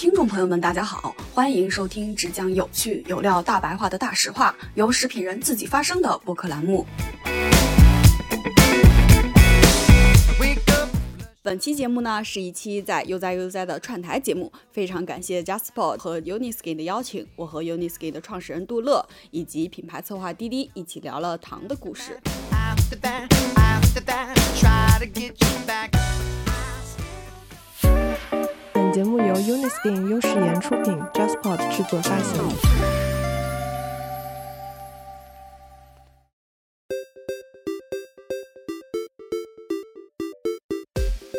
听众朋友们，大家好，欢迎收听只讲有趣有料大白话的大实话，由食品人自己发声的播客栏目。本期节目呢是一期在悠哉悠哉的串台节目，非常感谢 Jasper 和 Uniski 的邀请，我和 Uniski 的创始人杜乐以及品牌策划滴滴一起聊了糖的故事。本节目由 Uniskin 优视颜出品，JustPod 制作发行。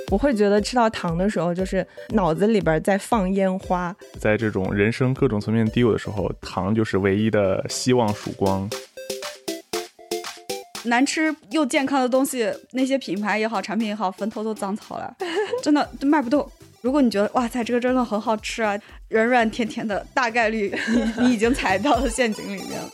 我会觉得吃到糖的时候，就是脑子里边在放烟花。在这种人生各种层面低谷的时候，糖就是唯一的希望曙光。难吃又健康的东西，那些品牌也好，产品也好，坟头都长草了，真的都卖不动。如果你觉得哇塞，这个真的很好吃啊，软软甜甜的，大概率 你你已经踩到了陷阱里面了。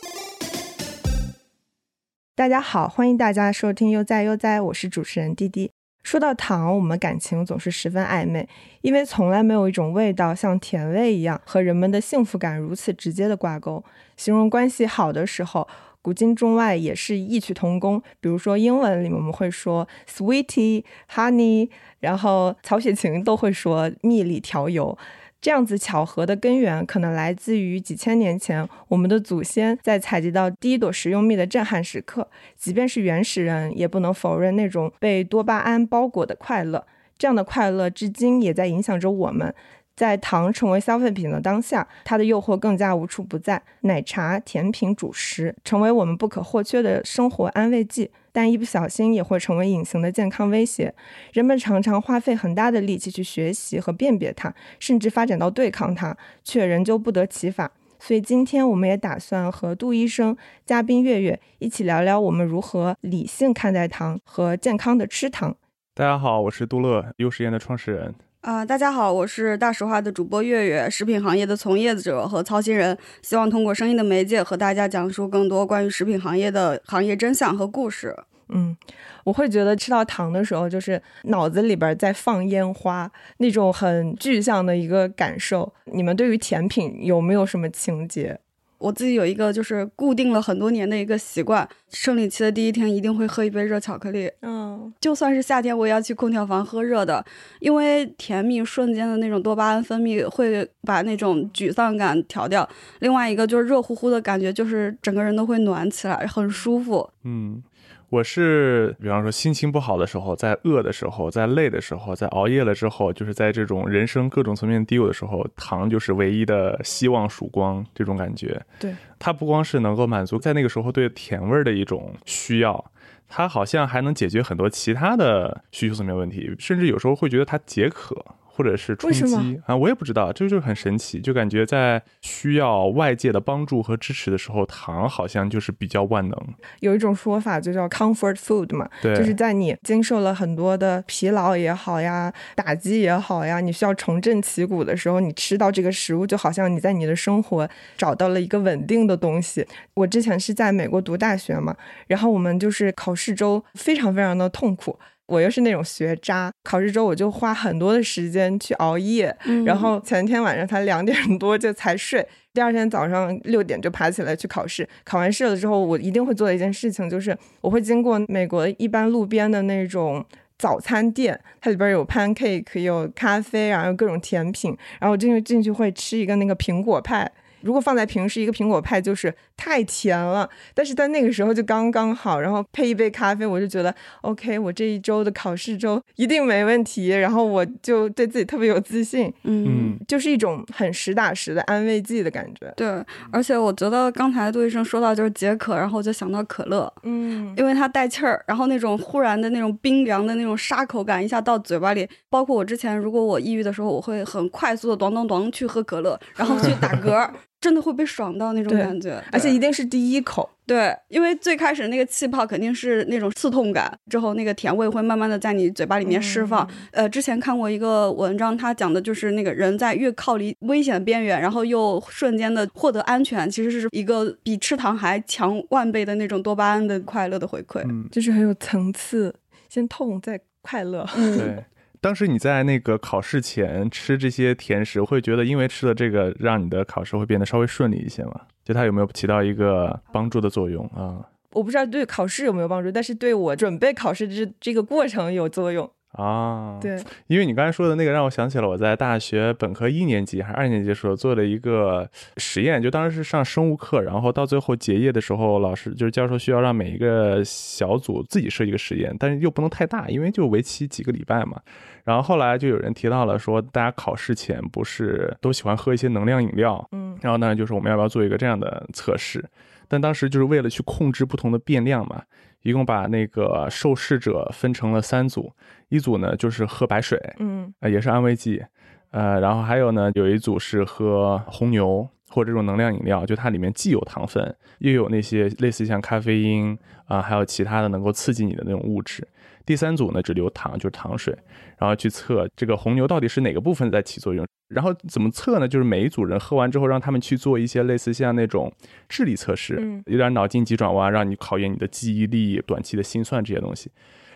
大家好，欢迎大家收听悠哉悠哉，我是主持人滴滴。说到糖，我们感情总是十分暧昧，因为从来没有一种味道像甜味一样和人们的幸福感如此直接的挂钩。形容关系好的时候，古今中外也是异曲同工。比如说英文里面我们会说 sweetie、honey，然后曹雪芹都会说蜜里调油。这样子巧合的根源，可能来自于几千年前我们的祖先在采集到第一朵食用蜜的震撼时刻。即便是原始人，也不能否认那种被多巴胺包裹的快乐。这样的快乐，至今也在影响着我们。在糖成为消费品的当下，它的诱惑更加无处不在。奶茶、甜品、主食成为我们不可或缺的生活安慰剂，但一不小心也会成为隐形的健康威胁。人们常常花费很大的力气去学习和辨别它，甚至发展到对抗它，却仍旧不得其法。所以今天我们也打算和杜医生、嘉宾月月一起聊聊我们如何理性看待糖和健康的吃糖。大家好，我是杜乐，优食宴的创始人。啊，大家好，我是大实话的主播月月，食品行业的从业者和操心人，希望通过声音的媒介和大家讲述更多关于食品行业的行业真相和故事。嗯，我会觉得吃到糖的时候，就是脑子里边在放烟花，那种很具象的一个感受。你们对于甜品有没有什么情节？我自己有一个就是固定了很多年的一个习惯，生理期的第一天一定会喝一杯热巧克力。嗯，就算是夏天，我也要去空调房喝热的，因为甜蜜瞬间的那种多巴胺分泌会把那种沮丧感调掉。另外一个就是热乎乎的感觉，就是整个人都会暖起来，很舒服。嗯。我是，比方说心情不好的时候，在饿的时候，在累的时候，在熬夜了之后，就是在这种人生各种层面低谷的时候，糖就是唯一的希望曙光，这种感觉。对，它不光是能够满足在那个时候对甜味儿的一种需要，它好像还能解决很多其他的需求层面问题，甚至有时候会觉得它解渴。或者是冲击啊，我也不知道，这就是很神奇，就感觉在需要外界的帮助和支持的时候，糖好像就是比较万能。有一种说法就叫 comfort food 嘛，对，就是在你经受了很多的疲劳也好呀，打击也好呀，你需要重振旗鼓的时候，你吃到这个食物，就好像你在你的生活找到了一个稳定的东西。我之前是在美国读大学嘛，然后我们就是考试周非常非常的痛苦。我又是那种学渣，考试周我就花很多的时间去熬夜，然后前天晚上才两点多就才睡，第二天早上六点就爬起来去考试。考完试了之后，我一定会做的一件事情就是，我会经过美国一般路边的那种早餐店，它里边有 pancake，有咖啡，然后各种甜品，然后进去进去会吃一个那个苹果派。如果放在平时，一个苹果派就是太甜了，但是在那个时候就刚刚好，然后配一杯咖啡，我就觉得 OK，我这一周的考试周一定没问题，然后我就对自己特别有自信，嗯，就是一种很实打实的安慰剂的感觉。对，而且我觉得刚才杜医生说到就是解渴，然后我就想到可乐，嗯，因为它带气儿，然后那种忽然的那种冰凉的那种沙口感一下到嘴巴里，包括我之前如果我抑郁的时候，我会很快速的咚咚咚去喝可乐，然后去打嗝。真的会被爽到那种感觉，而且一定是第一口。对，因为最开始那个气泡肯定是那种刺痛感，之后那个甜味会慢慢的在你嘴巴里面释放。呃，之前看过一个文章，他讲的就是那个人在越靠离危险的边缘，然后又瞬间的获得安全，其实是一个比吃糖还强万倍的那种多巴胺的快乐的回馈。嗯，就是很有层次，先痛再快乐。对。当时你在那个考试前吃这些甜食，会觉得因为吃了这个，让你的考试会变得稍微顺利一些吗？就它有没有起到一个帮助的作用啊？我不知道对考试有没有帮助，但是对我准备考试这这个过程有作用。啊，对，因为你刚才说的那个让我想起了我在大学本科一年级还是二年级的时候做的一个实验，就当时是上生物课，然后到最后结业的时候，老师就是教授需要让每一个小组自己设一个实验，但是又不能太大，因为就为期几个礼拜嘛。然后后来就有人提到了说，大家考试前不是都喜欢喝一些能量饮料，嗯，然后呢，就是我们要不要做一个这样的测试？但当时就是为了去控制不同的变量嘛。一共把那个受试者分成了三组，一组呢就是喝白水，嗯，呃也是安慰剂，呃，然后还有呢有一组是喝红牛或者这种能量饮料，就它里面既有糖分，又有那些类似像咖啡因啊，还有其他的能够刺激你的那种物质。第三组呢只留糖，就是糖水，然后去测这个红牛到底是哪个部分在起作用。然后怎么测呢？就是每一组人喝完之后，让他们去做一些类似像那种智力测试，有点脑筋急转弯，让你考验你的记忆力、短期的心算这些东西。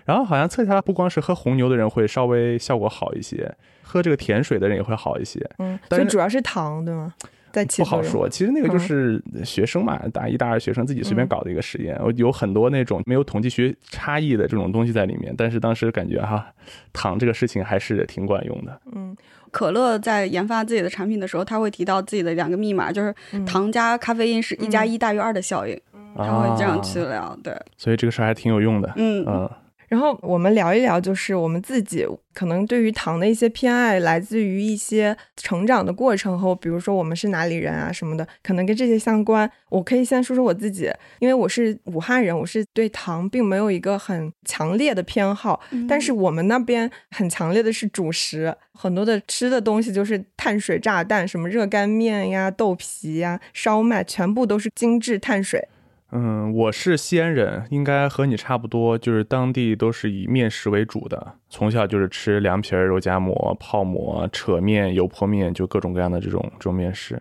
然后好像测下来，不光是喝红牛的人会稍微效果好一些，喝这个甜水的人也会好一些。嗯，所以主要是糖，对吗？在不好说，其实那个就是学生嘛，大一、大二学生自己随便搞的一个实验，有很多那种没有统计学差异的这种东西在里面。但是当时感觉哈，糖这个事情还是挺管用的。嗯。可乐在研发自己的产品的时候，他会提到自己的两个密码，就是糖加咖啡因是一加一大于二的效应，他会这样去聊。对，所以这个事儿还挺有用的。嗯嗯。然后我们聊一聊，就是我们自己可能对于糖的一些偏爱，来自于一些成长的过程和，比如说我们是哪里人啊什么的，可能跟这些相关。我可以先说说我自己，因为我是武汉人，我是对糖并没有一个很强烈的偏好，但是我们那边很强烈的是主食，很多的吃的东西就是碳水炸弹，什么热干面呀、豆皮呀、烧麦，全部都是精致碳水。嗯，我是西安人，应该和你差不多，就是当地都是以面食为主的，从小就是吃凉皮、肉夹馍、泡馍、扯面、油泼面，就各种各样的这种这种面食。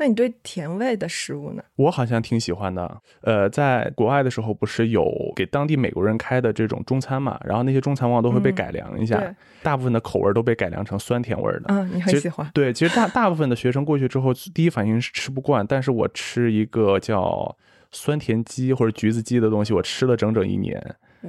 那你对甜味的食物呢？我好像挺喜欢的。呃，在国外的时候，不是有给当地美国人开的这种中餐嘛？然后那些中餐往往都会被改良一下，大部分的口味都被改良成酸甜味的。嗯，你很喜欢？对，其实大大部分的学生过去之后，第一反应是吃不惯，但是我吃一个叫。酸甜鸡或者橘子鸡的东西，我吃了整整一年，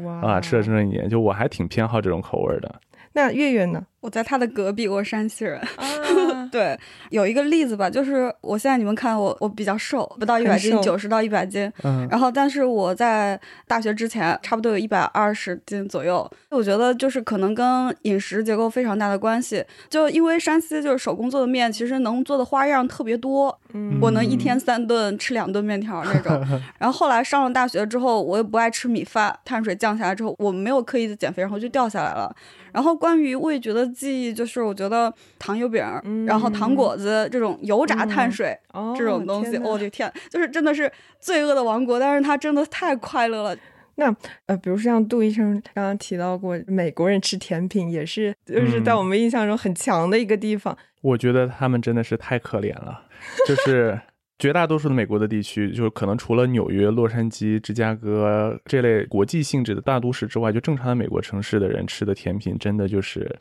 哇啊，吃了整整一年，就我还挺偏好这种口味的。那月月呢？我在他的隔壁，我是山西人。对，有一个例子吧，就是我现在你们看我，我比较瘦，不到一百斤，九十到一百斤。嗯。然后，但是我在大学之前，差不多有一百二十斤左右。我觉得就是可能跟饮食结构非常大的关系。就因为山西就是手工做的面，其实能做的花样特别多。嗯。我能一天三顿吃两顿面条那种。然后后来上了大学之后，我又不爱吃米饭，碳水降下来之后，我没有刻意的减肥，然后就掉下来了。然后关于味觉的记忆，就是我觉得糖油饼，然后糖果子这种油炸碳水这种东西，我的天，就是真的是罪恶的王国，但是它真的太快乐了。那呃，比如说像杜医生刚刚提到过，美国人吃甜品也是，就是在我们印象中很强的一个地方。我觉得他们真的是太可怜了，就是。绝大多数的美国的地区，就是可能除了纽约、洛杉矶、芝加哥这类国际性质的大都市之外，就正常的美国城市的人吃的甜品，真的就是。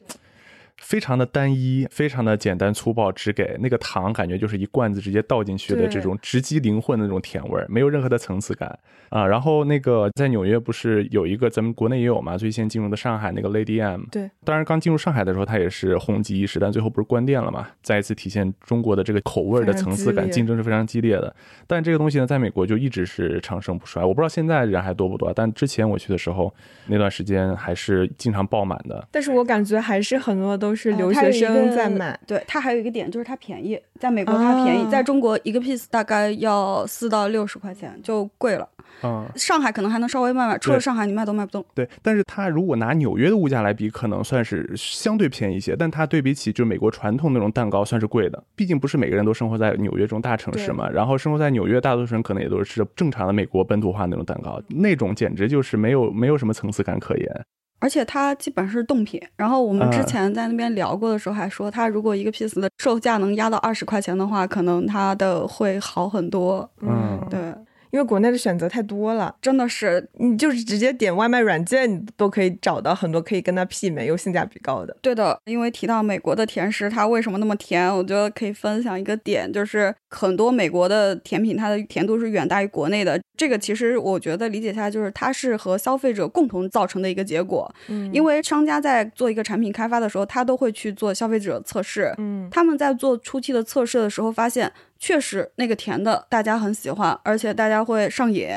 非常的单一，非常的简单粗暴，只给那个糖，感觉就是一罐子直接倒进去的这种直击灵魂的那种甜味儿，没有任何的层次感啊。然后那个在纽约不是有一个咱们国内也有嘛，最先进入的上海那个 Lady M，对，当然刚进入上海的时候它也是红极一时，但最后不是关店了嘛，再一次体现中国的这个口味的层次感，竞争是非常激烈的。但这个东西呢，在美国就一直是长盛不衰，我不知道现在人还多不多，但之前我去的时候那段时间还是经常爆满的。但是我感觉还是很多都是留学生在买，对它还有一个点就是它便宜，在美国它便宜，在中国一个 piece 大概要四到六十块钱，就贵了。嗯，上海可能还能稍微卖卖，除了上海你卖都卖不动。对，但是它如果拿纽约的物价来比，可能算是相对便宜一些，但它对比起就美国传统那种蛋糕算是贵的，毕竟不是每个人都生活在纽约这种大城市嘛。然后生活在纽约，大多数人可能也都是吃正常的美国本土化那种蛋糕，那种简直就是没有没有什么层次感可言。而且它基本是冻品，然后我们之前在那边聊过的时候还说，它如果一个 piece 的售价能压到二十块钱的话，可能它的会好很多。嗯，对，因为国内的选择太多了，真的是，你就是直接点外卖软件，你都可以找到很多可以跟它媲美又性价比高的。对的，因为提到美国的甜食，它为什么那么甜？我觉得可以分享一个点，就是很多美国的甜品，它的甜度是远大于国内的。这个其实我觉得理解下来，就是它是和消费者共同造成的一个结果。嗯，因为商家在做一个产品开发的时候，他都会去做消费者测试。嗯，他们在做初期的测试的时候，发现。确实，那个甜的大家很喜欢，而且大家会上瘾。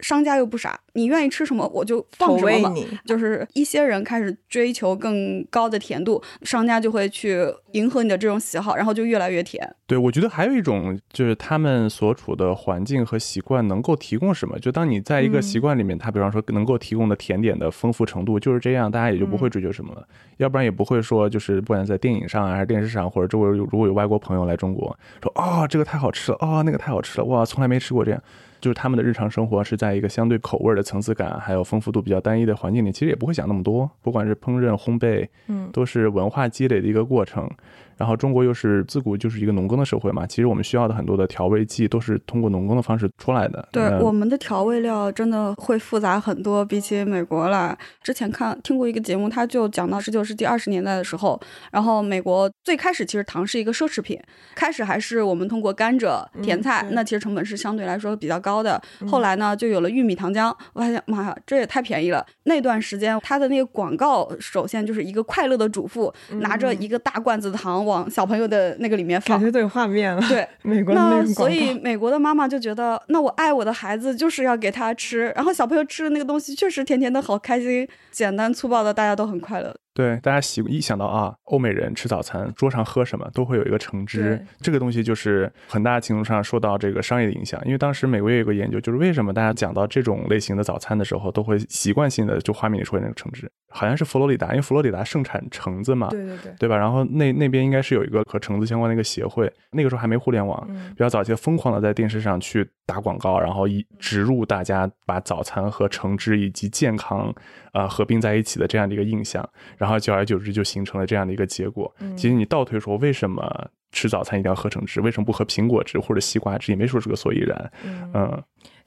商家又不傻，你愿意吃什么我就放什么。就是一些人开始追求更高的甜度，商家就会去迎合你的这种喜好，然后就越来越甜。对，我觉得还有一种就是他们所处的环境和习惯能够提供什么。就当你在一个习惯里面，他比方说能够提供的甜点的丰富程度就是这样，大家也就不会追求什么了。要不然也不会说，就是不管在电影上还是电视上，或者周围如果有外国朋友来中国，说啊这个太好吃了啊那个太好吃了哇从来没吃过这样，就是他们的日常生活是在一个相对口味的层次感还有丰富度比较单一的环境里，其实也不会想那么多。不管是烹饪烘焙，嗯，都是文化积累的一个过程。然后中国又是自古就是一个农耕的社会嘛，其实我们需要的很多的调味剂都是通过农耕的方式出来的。对，我们的调味料真的会复杂很多，比起美国来。之前看听过一个节目，他就讲到十九世纪二十年代的时候，然后美国最开始其实糖是一个奢侈品，开始还是我们通过甘蔗、甜菜，那其实成本是相对来说比较高的。后来呢，就有了玉米糖浆，我发现妈呀，这也太便宜了。那段时间，它的那个广告首先就是一个快乐的主妇拿着一个大罐子的糖。往小朋友的那个里面放，感觉都有画面了。对，美国那所以美国的妈妈就觉得，那我爱我的孩子就是要给他吃，然后小朋友吃的那个东西确实甜甜的，好开心，简单粗暴的，大家都很快乐。对，大家习一想到啊，欧美人吃早餐，桌上喝什么都会有一个橙汁，这个东西就是很大程度上受到这个商业的影响。因为当时美国也有个研究，就是为什么大家讲到这种类型的早餐的时候，都会习惯性的就画面里出现那个橙汁，好像是佛罗里达，因为佛罗里达盛产橙子嘛，对对对，对吧？然后那那边应该是有一个和橙子相关的一个协会，那个时候还没互联网，比较早期，疯狂的在电视上去打广告，然后一植入大家把早餐和橙汁以及健康啊合并在一起的这样的一个印象，然后久而久之就。形成了这样的一个结果。其实你倒推说，为什么吃早餐一定要喝橙汁？为什么不喝苹果汁或者西瓜汁？也没说是个所以然。嗯，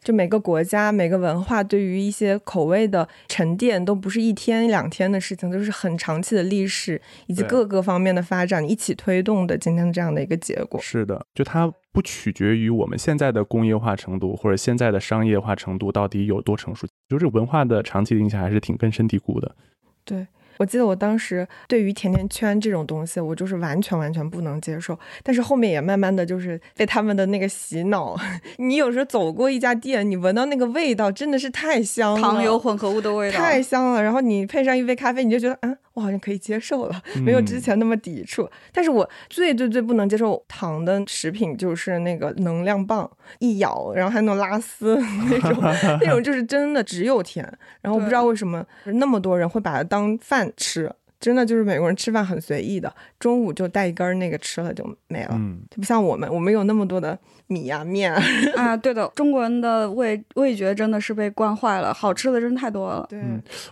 就每个国家、每个文化对于一些口味的沉淀，都不是一天两天的事情，都是很长期的历史以及各个方面的发展一起推动的今天的这样的一个结果。是的，就它不取决于我们现在的工业化程度或者现在的商业化程度到底有多成熟，就是文化的长期的影响还是挺根深蒂固的。对。我记得我当时对于甜甜圈这种东西，我就是完全完全不能接受。但是后面也慢慢的就是被他们的那个洗脑。你有时候走过一家店，你闻到那个味道真的是太香了，糖油混合物的味道太香了。然后你配上一杯咖啡，你就觉得嗯。我好像可以接受了，没有之前那么抵触。但是我最最最不能接受糖的食品就是那个能量棒，一咬然后还能拉丝 那种，那种就是真的只有甜。然后我不知道为什么那么多人会把它当饭吃。真的就是美国人吃饭很随意的，中午就带一根那个吃了就没了，嗯就不像我们，我们有那么多的米啊面 啊。对的，中国人的味味觉真的是被惯坏了，好吃的真太多了。对，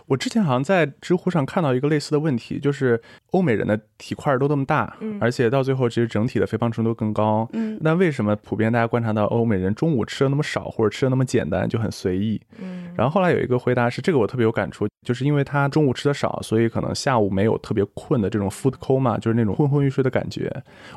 我之前好像在知乎上看到一个类似的问题，就是欧美人的体块都那么大，而且到最后其实整体的肥胖程度更高。嗯，那为什么普遍大家观察到欧美人中午吃的那么少，或者吃的那么简单，就很随意？嗯，然后后来有一个回答是，这个我特别有感触，就是因为他中午吃的少，所以可能下午没。没有特别困的这种 food coma，就是那种昏昏欲睡的感觉。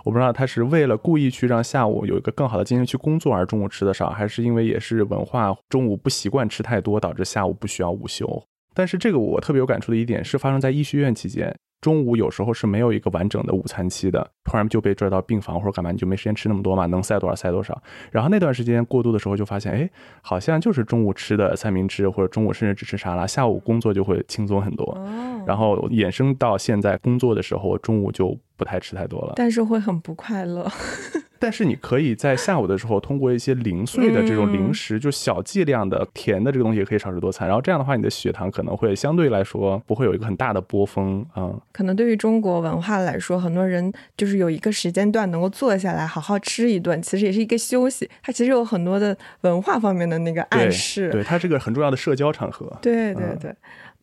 我不知道他是为了故意去让下午有一个更好的精神去工作而中午吃的少，还是因为也是文化中午不习惯吃太多，导致下午不需要午休。但是这个我特别有感触的一点是发生在医学院期间。中午有时候是没有一个完整的午餐期的，突然就被拽到病房或者干嘛，你就没时间吃那么多嘛，能塞多少塞多少。然后那段时间过渡的时候，就发现，哎，好像就是中午吃的三明治，或者中午甚至只吃沙拉，下午工作就会轻松很多。然后衍生到现在工作的时候，中午就不太吃太多了，但是会很不快乐。但是你可以在下午的时候，通过一些零碎的这种零食，就小剂量的甜的这个东西，也可以少食多餐。然后这样的话，你的血糖可能会相对来说不会有一个很大的波峰啊。可能对于中国文化来说，很多人就是有一个时间段能够坐下来好好吃一顿，其实也是一个休息。它其实有很多的文化方面的那个暗示，对它是个很重要的社交场合。对对对。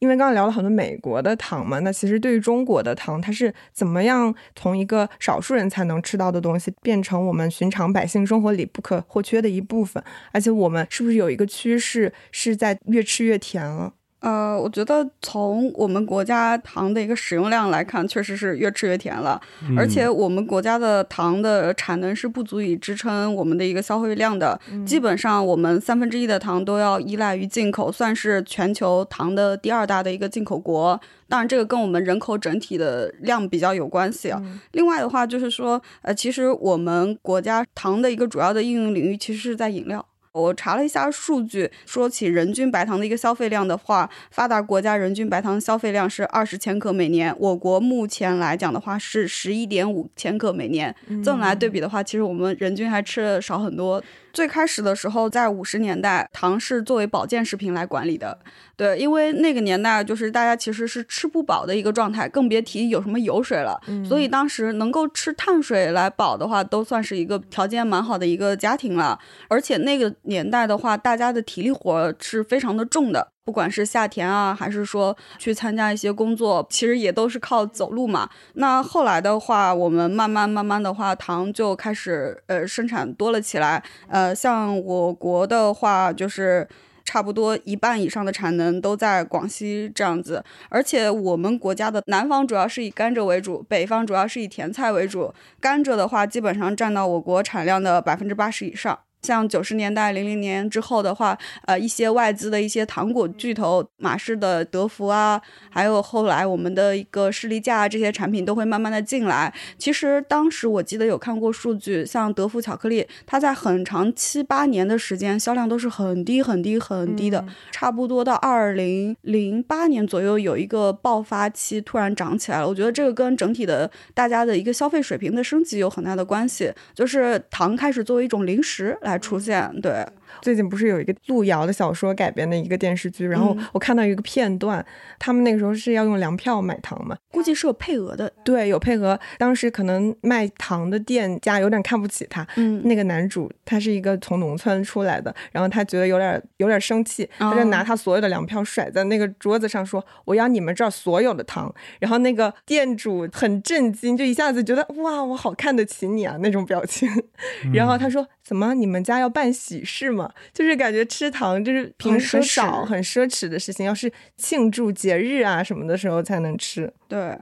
因为刚刚聊了很多美国的糖嘛，那其实对于中国的糖，它是怎么样从一个少数人才能吃到的东西，变成我们寻常百姓生活里不可或缺的一部分？而且我们是不是有一个趋势是在越吃越甜了？呃，我觉得从我们国家糖的一个使用量来看，确实是越吃越甜了。而且我们国家的糖的产能是不足以支撑我们的一个消费量的。基本上我们三分之一的糖都要依赖于进口，算是全球糖的第二大的一个进口国。当然，这个跟我们人口整体的量比较有关系啊。另外的话，就是说，呃，其实我们国家糖的一个主要的应用领域，其实是在饮料。我查了一下数据，说起人均白糖的一个消费量的话，发达国家人均白糖消费量是二十千克每年，我国目前来讲的话是十一点五千克每年。这么来对比的话，其实我们人均还吃的少很多。最开始的时候，在五十年代，糖是作为保健食品来管理的。对，因为那个年代就是大家其实是吃不饱的一个状态，更别提有什么油水了。所以当时能够吃碳水来饱的话，都算是一个条件蛮好的一个家庭了。而且那个年代的话，大家的体力活是非常的重的，不管是下田啊，还是说去参加一些工作，其实也都是靠走路嘛。那后来的话，我们慢慢慢慢的话，糖就开始呃生产多了起来。呃，像我国的话，就是。差不多一半以上的产能都在广西这样子，而且我们国家的南方主要是以甘蔗为主，北方主要是以甜菜为主。甘蔗的话，基本上占到我国产量的百分之八十以上。像九十年代、零零年之后的话，呃，一些外资的一些糖果巨头，马氏的德芙啊，还有后来我们的一个士力架这些产品都会慢慢的进来。其实当时我记得有看过数据，像德芙巧克力，它在很长七八年的时间销量都是很低很低很低的，差不多到二零零八年左右有一个爆发期，突然涨起来了。我觉得这个跟整体的大家的一个消费水平的升级有很大的关系，就是糖开始作为一种零食来。出现对。最近不是有一个路遥的小说改编的一个电视剧，然后我看到一个片段，他们那个时候是要用粮票买糖嘛，估计是有配额的。对，有配额。当时可能卖糖的店家有点看不起他。嗯，那个男主他是一个从农村出来的，然后他觉得有点有点生气，他就拿他所有的粮票甩在那个桌子上，说我要你们这儿所有的糖。然后那个店主很震惊，就一下子觉得哇，我好看得起你啊那种表情。然后他说。怎么？你们家要办喜事吗？就是感觉吃糖就是平时少很奢侈的事情，要是庆祝节日啊什么的时候才能吃。对，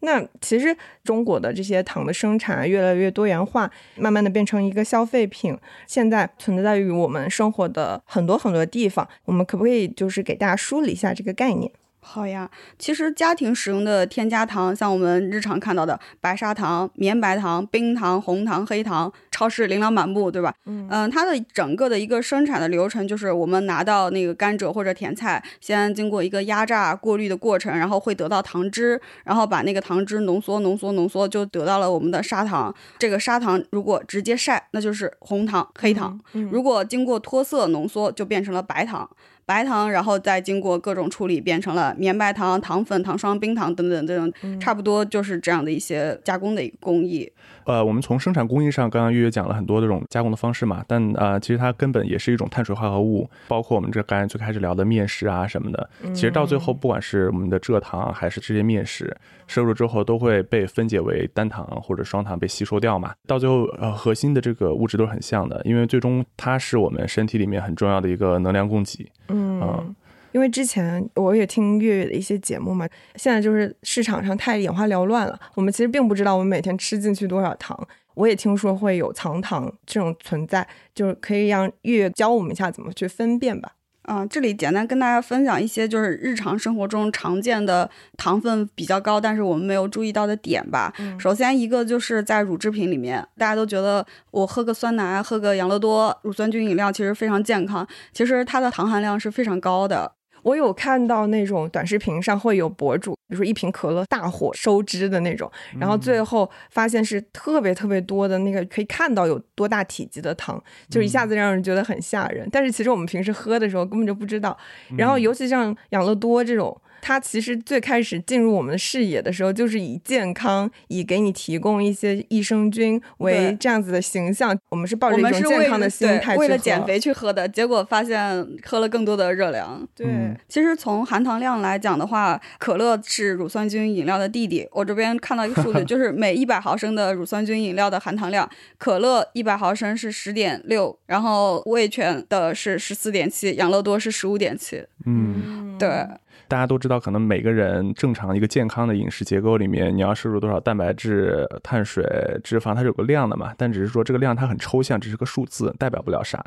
那其实中国的这些糖的生产越来越多元化，慢慢的变成一个消费品，现在存在于我们生活的很多很多地方。我们可不可以就是给大家梳理一下这个概念？好呀，其实家庭使用的添加糖，像我们日常看到的白砂糖、绵白糖、冰糖、红糖、黑糖，超市琳琅满目，对吧？嗯嗯，它的整个的一个生产的流程，就是我们拿到那个甘蔗或者甜菜，先经过一个压榨过滤的过程，然后会得到糖汁，然后把那个糖汁浓缩、浓缩、浓缩，就得到了我们的砂糖。这个砂糖如果直接晒，那就是红糖、黑糖；如果经过脱色浓缩，就变成了白糖。白糖，然后再经过各种处理，变成了绵白糖、糖粉、糖霜、冰糖等等这种，差不多就是这样的一些加工的一个工艺。呃，我们从生产工艺上，刚刚月月讲了很多这种加工的方式嘛，但呃，其实它根本也是一种碳水化合物，包括我们这刚才最开始聊的面食啊什么的，其实到最后，不管是我们的蔗糖还是这些面食，摄入之后都会被分解为单糖或者双糖被吸收掉嘛，到最后呃，核心的这个物质都是很像的，因为最终它是我们身体里面很重要的一个能量供给。嗯。因为之前我也听月月的一些节目嘛，现在就是市场上太眼花缭乱了，我们其实并不知道我们每天吃进去多少糖。我也听说会有藏糖这种存在，就是可以让月月教我们一下怎么去分辨吧。啊，这里简单跟大家分享一些就是日常生活中常见的糖分比较高，但是我们没有注意到的点吧。首先一个就是在乳制品里面，大家都觉得我喝个酸奶、喝个养乐多乳酸菌饮料其实非常健康，其实它的糖含量是非常高的。我有看到那种短视频上会有博主比如说一瓶可乐大火收汁的那种，然后最后发现是特别特别多的那个可以看到有多大体积的糖，就一下子让人觉得很吓人。但是其实我们平时喝的时候根本就不知道。然后尤其像养乐多这种。它其实最开始进入我们的视野的时候，就是以健康、以给你提供一些益生菌为这样子的形象。我们是抱着一种健康的心态为了减肥去喝的，结果发现喝了更多的热量。对，其实从含糖量来讲的话，可乐是乳酸菌饮料的弟弟。我这边看到一个数 据，就是每一百毫升的乳酸菌饮料的含糖量，可乐一百毫升是十点六，然后味全的是十四点七，养乐多是十五点七。嗯，对。大家都知道，可能每个人正常一个健康的饮食结构里面，你要摄入多少蛋白质、碳水、脂肪，它是有个量的嘛。但只是说这个量它很抽象，只是个数字，代表不了啥。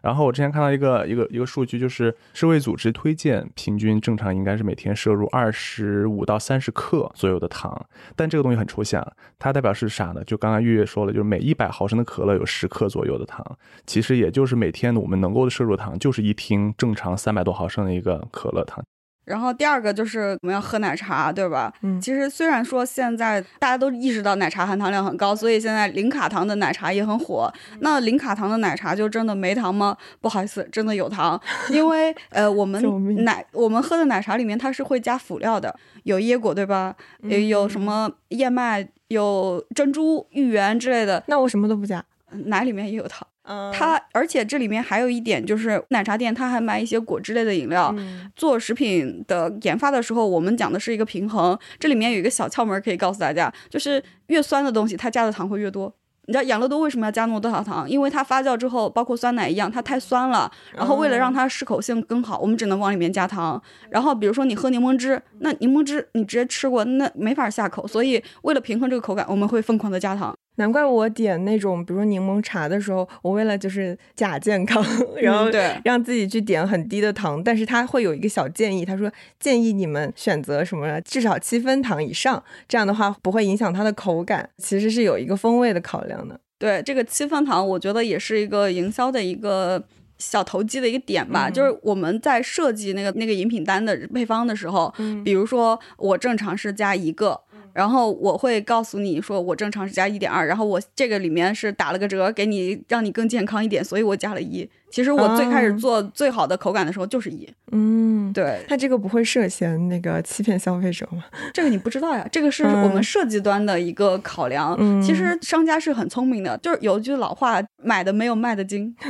然后我之前看到一个一个一个数据，就是世卫组织推荐平均正常应该是每天摄入二十五到三十克左右的糖。但这个东西很抽象，它代表是啥呢？就刚刚月月说了，就是每一百毫升的可乐有十克左右的糖，其实也就是每天我们能够摄入糖就是一听正常三百多毫升的一个可乐糖。然后第二个就是我们要喝奶茶，对吧？嗯，其实虽然说现在大家都意识到奶茶含糖量很高，所以现在零卡糖的奶茶也很火。那零卡糖的奶茶就真的没糖吗？不好意思，真的有糖，因为呃，我们 奶我们喝的奶茶里面它是会加辅料的，有椰果，对吧？也有什么燕麦、有珍珠、芋圆之类的。那我什么都不加，奶里面也有糖。它，而且这里面还有一点，就是奶茶店它还卖一些果汁类的饮料。做食品的研发的时候，我们讲的是一个平衡。这里面有一个小窍门可以告诉大家，就是越酸的东西，它加的糖会越多。你知道养乐多为什么要加那么多少糖？因为它发酵之后，包括酸奶一样，它太酸了。然后为了让它适口性更好，我们只能往里面加糖。然后比如说你喝柠檬汁，那柠檬汁你直接吃过，那没法下口。所以为了平衡这个口感，我们会疯狂的加糖。难怪我点那种，比如说柠檬茶的时候，我为了就是假健康，然后让自己去点很低的糖，但是他会有一个小建议，他说建议你们选择什么至少七分糖以上，这样的话不会影响它的口感，其实是有一个风味的考量的。对，这个七分糖，我觉得也是一个营销的一个小投机的一个点吧，就是我们在设计那个那个饮品单的配方的时候，比如说我正常是加一个。然后我会告诉你说，我正常是加一点二，然后我这个里面是打了个折，给你让你更健康一点，所以我加了一。其实我最开始做最好的口感的时候就是一，嗯，对，它这个不会涉嫌那个欺骗消费者吗？这个你不知道呀，这个是我们设计端的一个考量。其实商家是很聪明的，就是有一句老话，买的没有卖的精。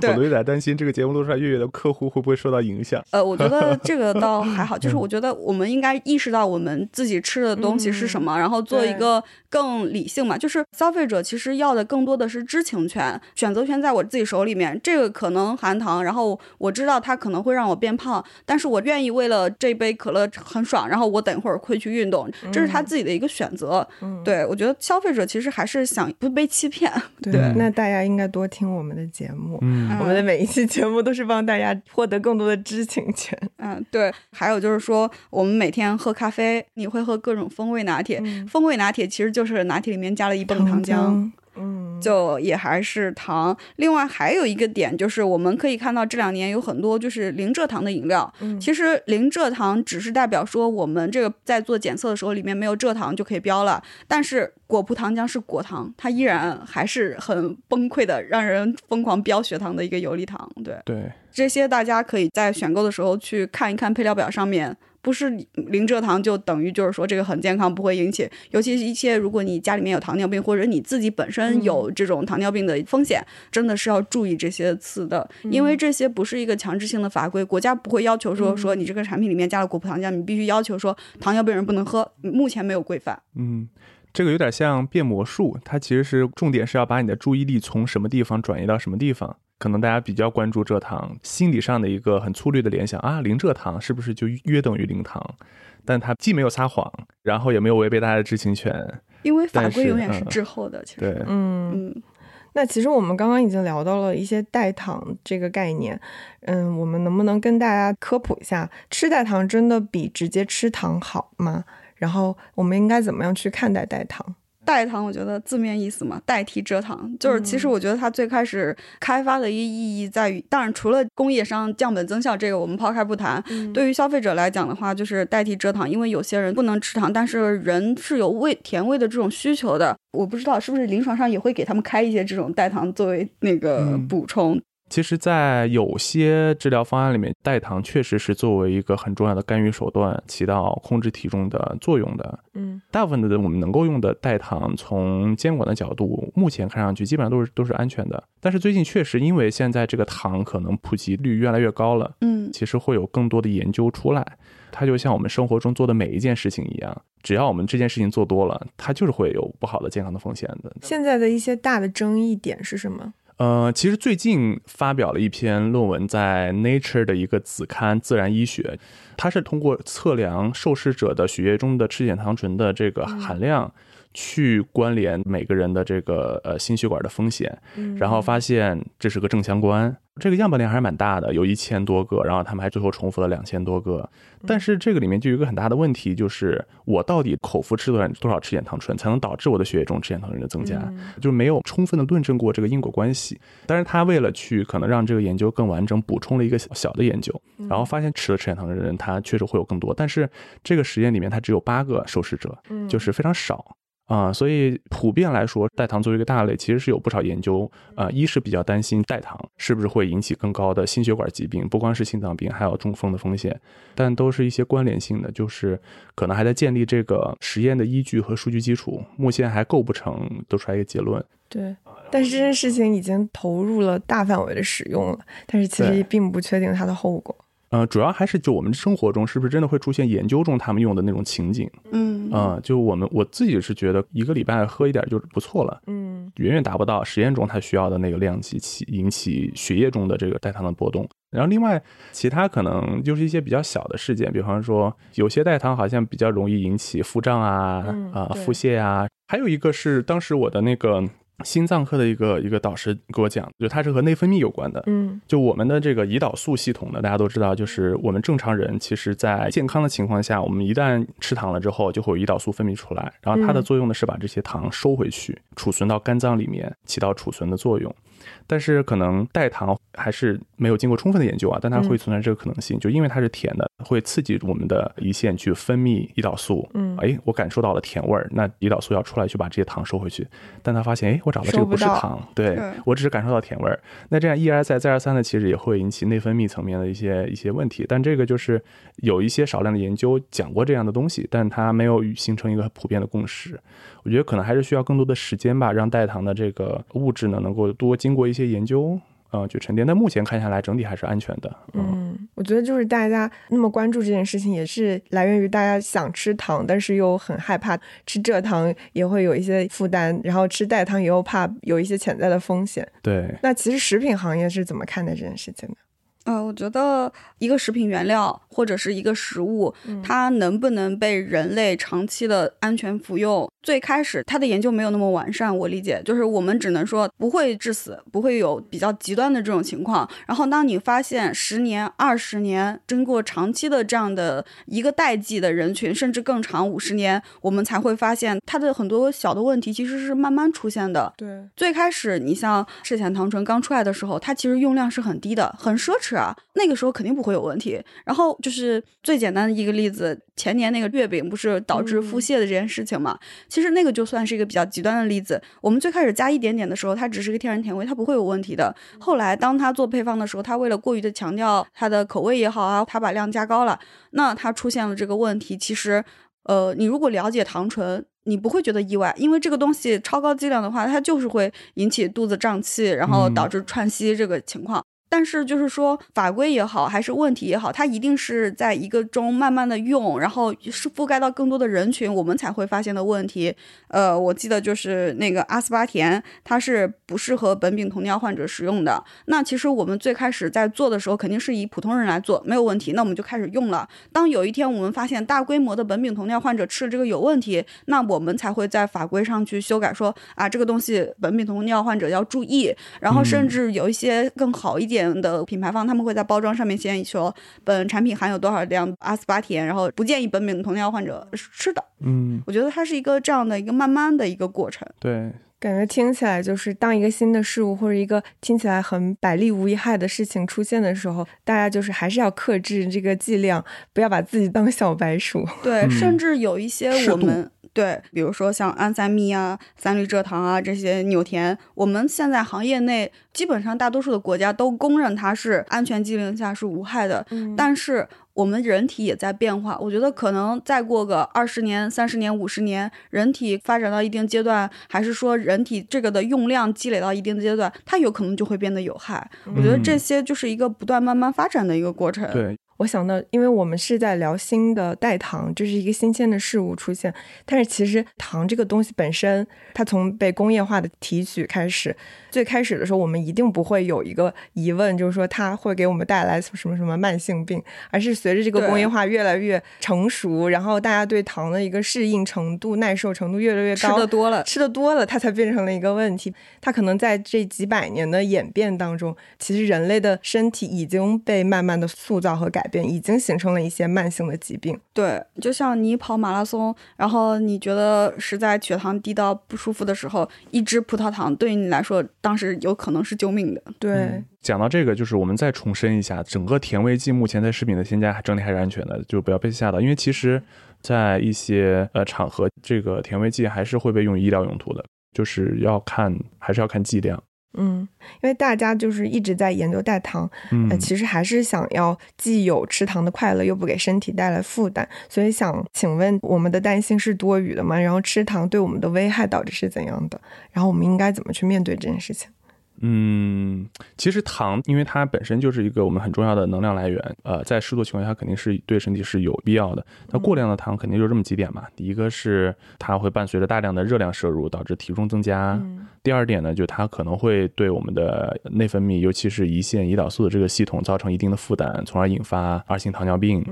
我都有点担心这个节目录出来，月月的客户会不会受到影响？呃，我觉得这个倒 还好，就是我觉得我们应该意识到我们自己吃的东西是什么，然后做一个更理性嘛。就是消费者其实要的更多的是知情权，选择权在我自己手里面。这个可能含糖，然后我知道它可能会让我变胖，但是我愿意为了这杯可乐很爽，然后我等会儿会去运动，这是他自己的一个选择。对我觉得消费者其实还是想不被欺骗。对，那大家应该多听我们的节目，我们的每一期节目都是帮大家获得更多的知情权。嗯，对。还有就是说，我们每天喝咖啡，你会喝各种风味拿铁，风味拿铁其实就是拿铁里面加了一泵糖浆。嗯，就也还是糖。另外还有一个点就是，我们可以看到这两年有很多就是零蔗糖的饮料。嗯，其实零蔗糖只是代表说我们这个在做检测的时候里面没有蔗糖就可以标了。但是果葡糖浆是果糖，它依然还是很崩溃的，让人疯狂飙血糖的一个游离糖。对对，这些大家可以在选购的时候去看一看配料表上面。不是零蔗糖就等于就是说这个很健康，不会引起，尤其是一些如果你家里面有糖尿病，或者你自己本身有这种糖尿病的风险，真的是要注意这些词的，因为这些不是一个强制性的法规，国家不会要求说说你这个产品里面加了果葡糖浆，你必须要求说糖尿病人不能喝，目前没有规范。嗯，这个有点像变魔术，它其实是重点是要把你的注意力从什么地方转移到什么地方。可能大家比较关注蔗糖，心理上的一个很粗略的联想啊，零蔗糖是不是就约等于零糖？但他既没有撒谎，然后也没有违背大家的知情权，因为法规永远是滞后的。其实，对，嗯嗯。那其实我们刚刚已经聊到了一些代糖这个概念，嗯，我们能不能跟大家科普一下，吃代糖真的比直接吃糖好吗？然后我们应该怎么样去看待代糖？代糖，我觉得字面意思嘛，代替蔗糖，就是其实我觉得它最开始开发的一个意义在于，当然除了工业上降本增效这个我们抛开不谈，对于消费者来讲的话，就是代替蔗糖，因为有些人不能吃糖，但是人是有味甜味的这种需求的，我不知道是不是临床上也会给他们开一些这种代糖作为那个补充。其实，在有些治疗方案里面，代糖确实是作为一个很重要的干预手段，起到控制体重的作用的。嗯，大部分的我们能够用的代糖，从监管的角度，目前看上去基本上都是都是安全的。但是最近确实因为现在这个糖可能普及率越来越高了，嗯，其实会有更多的研究出来。它就像我们生活中做的每一件事情一样，只要我们这件事情做多了，它就是会有不好的健康的风险的。现在的一些大的争议点是什么？呃，其实最近发表了一篇论文，在 Nature 的一个子刊《自然医学》，它是通过测量受试者的血液中的赤藓糖醇的这个含量，去关联每个人的这个呃心血管的风险，然后发现这是个正相关。这个样本量还是蛮大的，有一千多个，然后他们还最后重复了两千多个。但是这个里面就有一个很大的问题，就是我到底口服吃多少多少赤藓糖醇才能导致我的血液中赤藓糖醇的增加，就是没有充分的论证过这个因果关系。但是他为了去可能让这个研究更完整，补充了一个小的研究，然后发现吃了赤藓糖醇的人，他确实会有更多。但是这个实验里面，他只有八个受试者，就是非常少。啊，所以普遍来说，代糖作为一个大类，其实是有不少研究。啊，一是比较担心代糖是不是会引起更高的心血管疾病，不光是心脏病，还有中风的风险。但都是一些关联性的，就是可能还在建立这个实验的依据和数据基础，目前还构不成得出来一个结论。对，但是这件事情已经投入了大范围的使用了，但是其实并不确定它的后果。呃，主要还是就我们生活中是不是真的会出现研究中他们用的那种情景？嗯，啊，就我们我自己是觉得一个礼拜喝一点就不错了，嗯，远远达不到实验中它需要的那个量级起引起血液中的这个代糖的波动。然后另外其他可能就是一些比较小的事件，比方说有些代糖好像比较容易引起腹胀啊啊腹泻啊，还有一个是当时我的那个。心脏科的一个一个导师给我讲，就它是和内分泌有关的。嗯，就我们的这个胰岛素系统呢，大家都知道，就是我们正常人其实，在健康的情况下，我们一旦吃糖了之后，就会有胰岛素分泌出来，然后它的作用呢是把这些糖收回去，储存到肝脏里面，起到储存的作用。但是可能代糖还是没有经过充分的研究啊，但它会存在这个可能性，就因为它是甜的，会刺激我们的胰腺去分泌胰岛素。嗯，哎，我感受到了甜味儿，那胰岛素要出来去把这些糖收回去，但他发现，哎，我找的这个不是糖，对我只是感受到甜味儿。那这样一而再再而三的，其实也会引起内分泌层面的一些一些问题。但这个就是有一些少量的研究讲过这样的东西，但它没有形成一个普遍的共识。我觉得可能还是需要更多的时间吧，让代糖的这个物质呢能够多经过一些研究，呃，去沉淀。但目前看下来，整体还是安全的。嗯，我觉得就是大家那么关注这件事情，也是来源于大家想吃糖，但是又很害怕吃蔗糖也会有一些负担，然后吃代糖也又怕有一些潜在的风险。对。那其实食品行业是怎么看待这件事情的？呃，我觉得一个食品原料或者是一个食物，它能不能被人类长期的安全服用？最开始它的研究没有那么完善，我理解就是我们只能说不会致死，不会有比较极端的这种情况。然后当你发现十年、二十年，经过长期的这样的一个代际的人群，甚至更长五十年，我们才会发现它的很多小的问题其实是慢慢出现的。对，最开始你像赤藓糖醇刚出来的时候，它其实用量是很低的，很奢侈啊，那个时候肯定不会有问题。然后就是最简单的一个例子，前年那个月饼不是导致腹泻的这件事情嘛？其实那个就算是一个比较极端的例子。我们最开始加一点点的时候，它只是个天然甜味，它不会有问题的。后来当它做配方的时候，它为了过于的强调它的口味也好啊，它把量加高了，那它出现了这个问题。其实，呃，你如果了解糖醇，你不会觉得意外，因为这个东西超高剂量的话，它就是会引起肚子胀气，然后导致串稀这个情况。但是就是说法规也好，还是问题也好，它一定是在一个中慢慢的用，然后是覆盖到更多的人群，我们才会发现的问题。呃，我记得就是那个阿斯巴甜，它是不适合苯丙酮尿患者使用的。那其实我们最开始在做的时候，肯定是以普通人来做，没有问题，那我们就开始用了。当有一天我们发现大规模的苯丙酮尿患者吃了这个有问题，那我们才会在法规上去修改，说啊这个东西苯丙酮尿患者要注意，然后甚至有一些更好一点。点的品牌方，他们会在包装上面先说本产品含有多少量阿斯巴甜，然后不建议本丙酮尿患者吃的。嗯，我觉得它是一个这样的一个慢慢的一个过程。对。感觉听起来就是当一个新的事物或者一个听起来很百利无一害的事情出现的时候，大家就是还是要克制这个剂量，不要把自己当小白鼠。对，甚至有一些我们对，比如说像安赛蜜啊、三氯蔗糖啊这些纽甜，我们现在行业内基本上大多数的国家都公认它是安全剂量下是无害的，但是。我们人体也在变化，我觉得可能再过个二十年、三十年、五十年，人体发展到一定阶段，还是说人体这个的用量积累到一定阶段，它有可能就会变得有害。我觉得这些就是一个不断慢慢发展的一个过程。对。我想到，因为我们是在聊新的代糖，这是一个新鲜的事物出现。但是其实糖这个东西本身，它从被工业化的提取开始，最开始的时候，我们一定不会有一个疑问，就是说它会给我们带来什么什么慢性病，而是随着这个工业化越来越成熟，然后大家对糖的一个适应程度、耐受程度越来越高，吃的多了，吃的多了，它才变成了一个问题。它可能在这几百年的演变当中，其实人类的身体已经被慢慢的塑造和改。变已经形成了一些慢性的疾病。对，就像你跑马拉松，然后你觉得实在血糖低到不舒服的时候，一支葡萄糖对于你来说，当时有可能是救命的。对，讲到这个，就是我们再重申一下，整个甜味剂目前在食品的添加整体还是安全的，就不要被吓到。因为其实，在一些呃场合，这个甜味剂还是会被用于医疗用途的，就是要看还是要看剂量。嗯，因为大家就是一直在研究代糖，呃，其实还是想要既有吃糖的快乐，又不给身体带来负担。所以想请问，我们的担心是多余的吗？然后吃糖对我们的危害到底是怎样的？然后我们应该怎么去面对这件事情？嗯，其实糖，因为它本身就是一个我们很重要的能量来源，呃，在适度情况下肯定是对身体是有必要的。那过量的糖肯定就这么几点嘛。第一个是它会伴随着大量的热量摄入，导致体重增加。第二点呢，就它可能会对我们的内分泌，尤其是胰腺、胰岛素的这个系统造成一定的负担，从而引发二型糖尿病。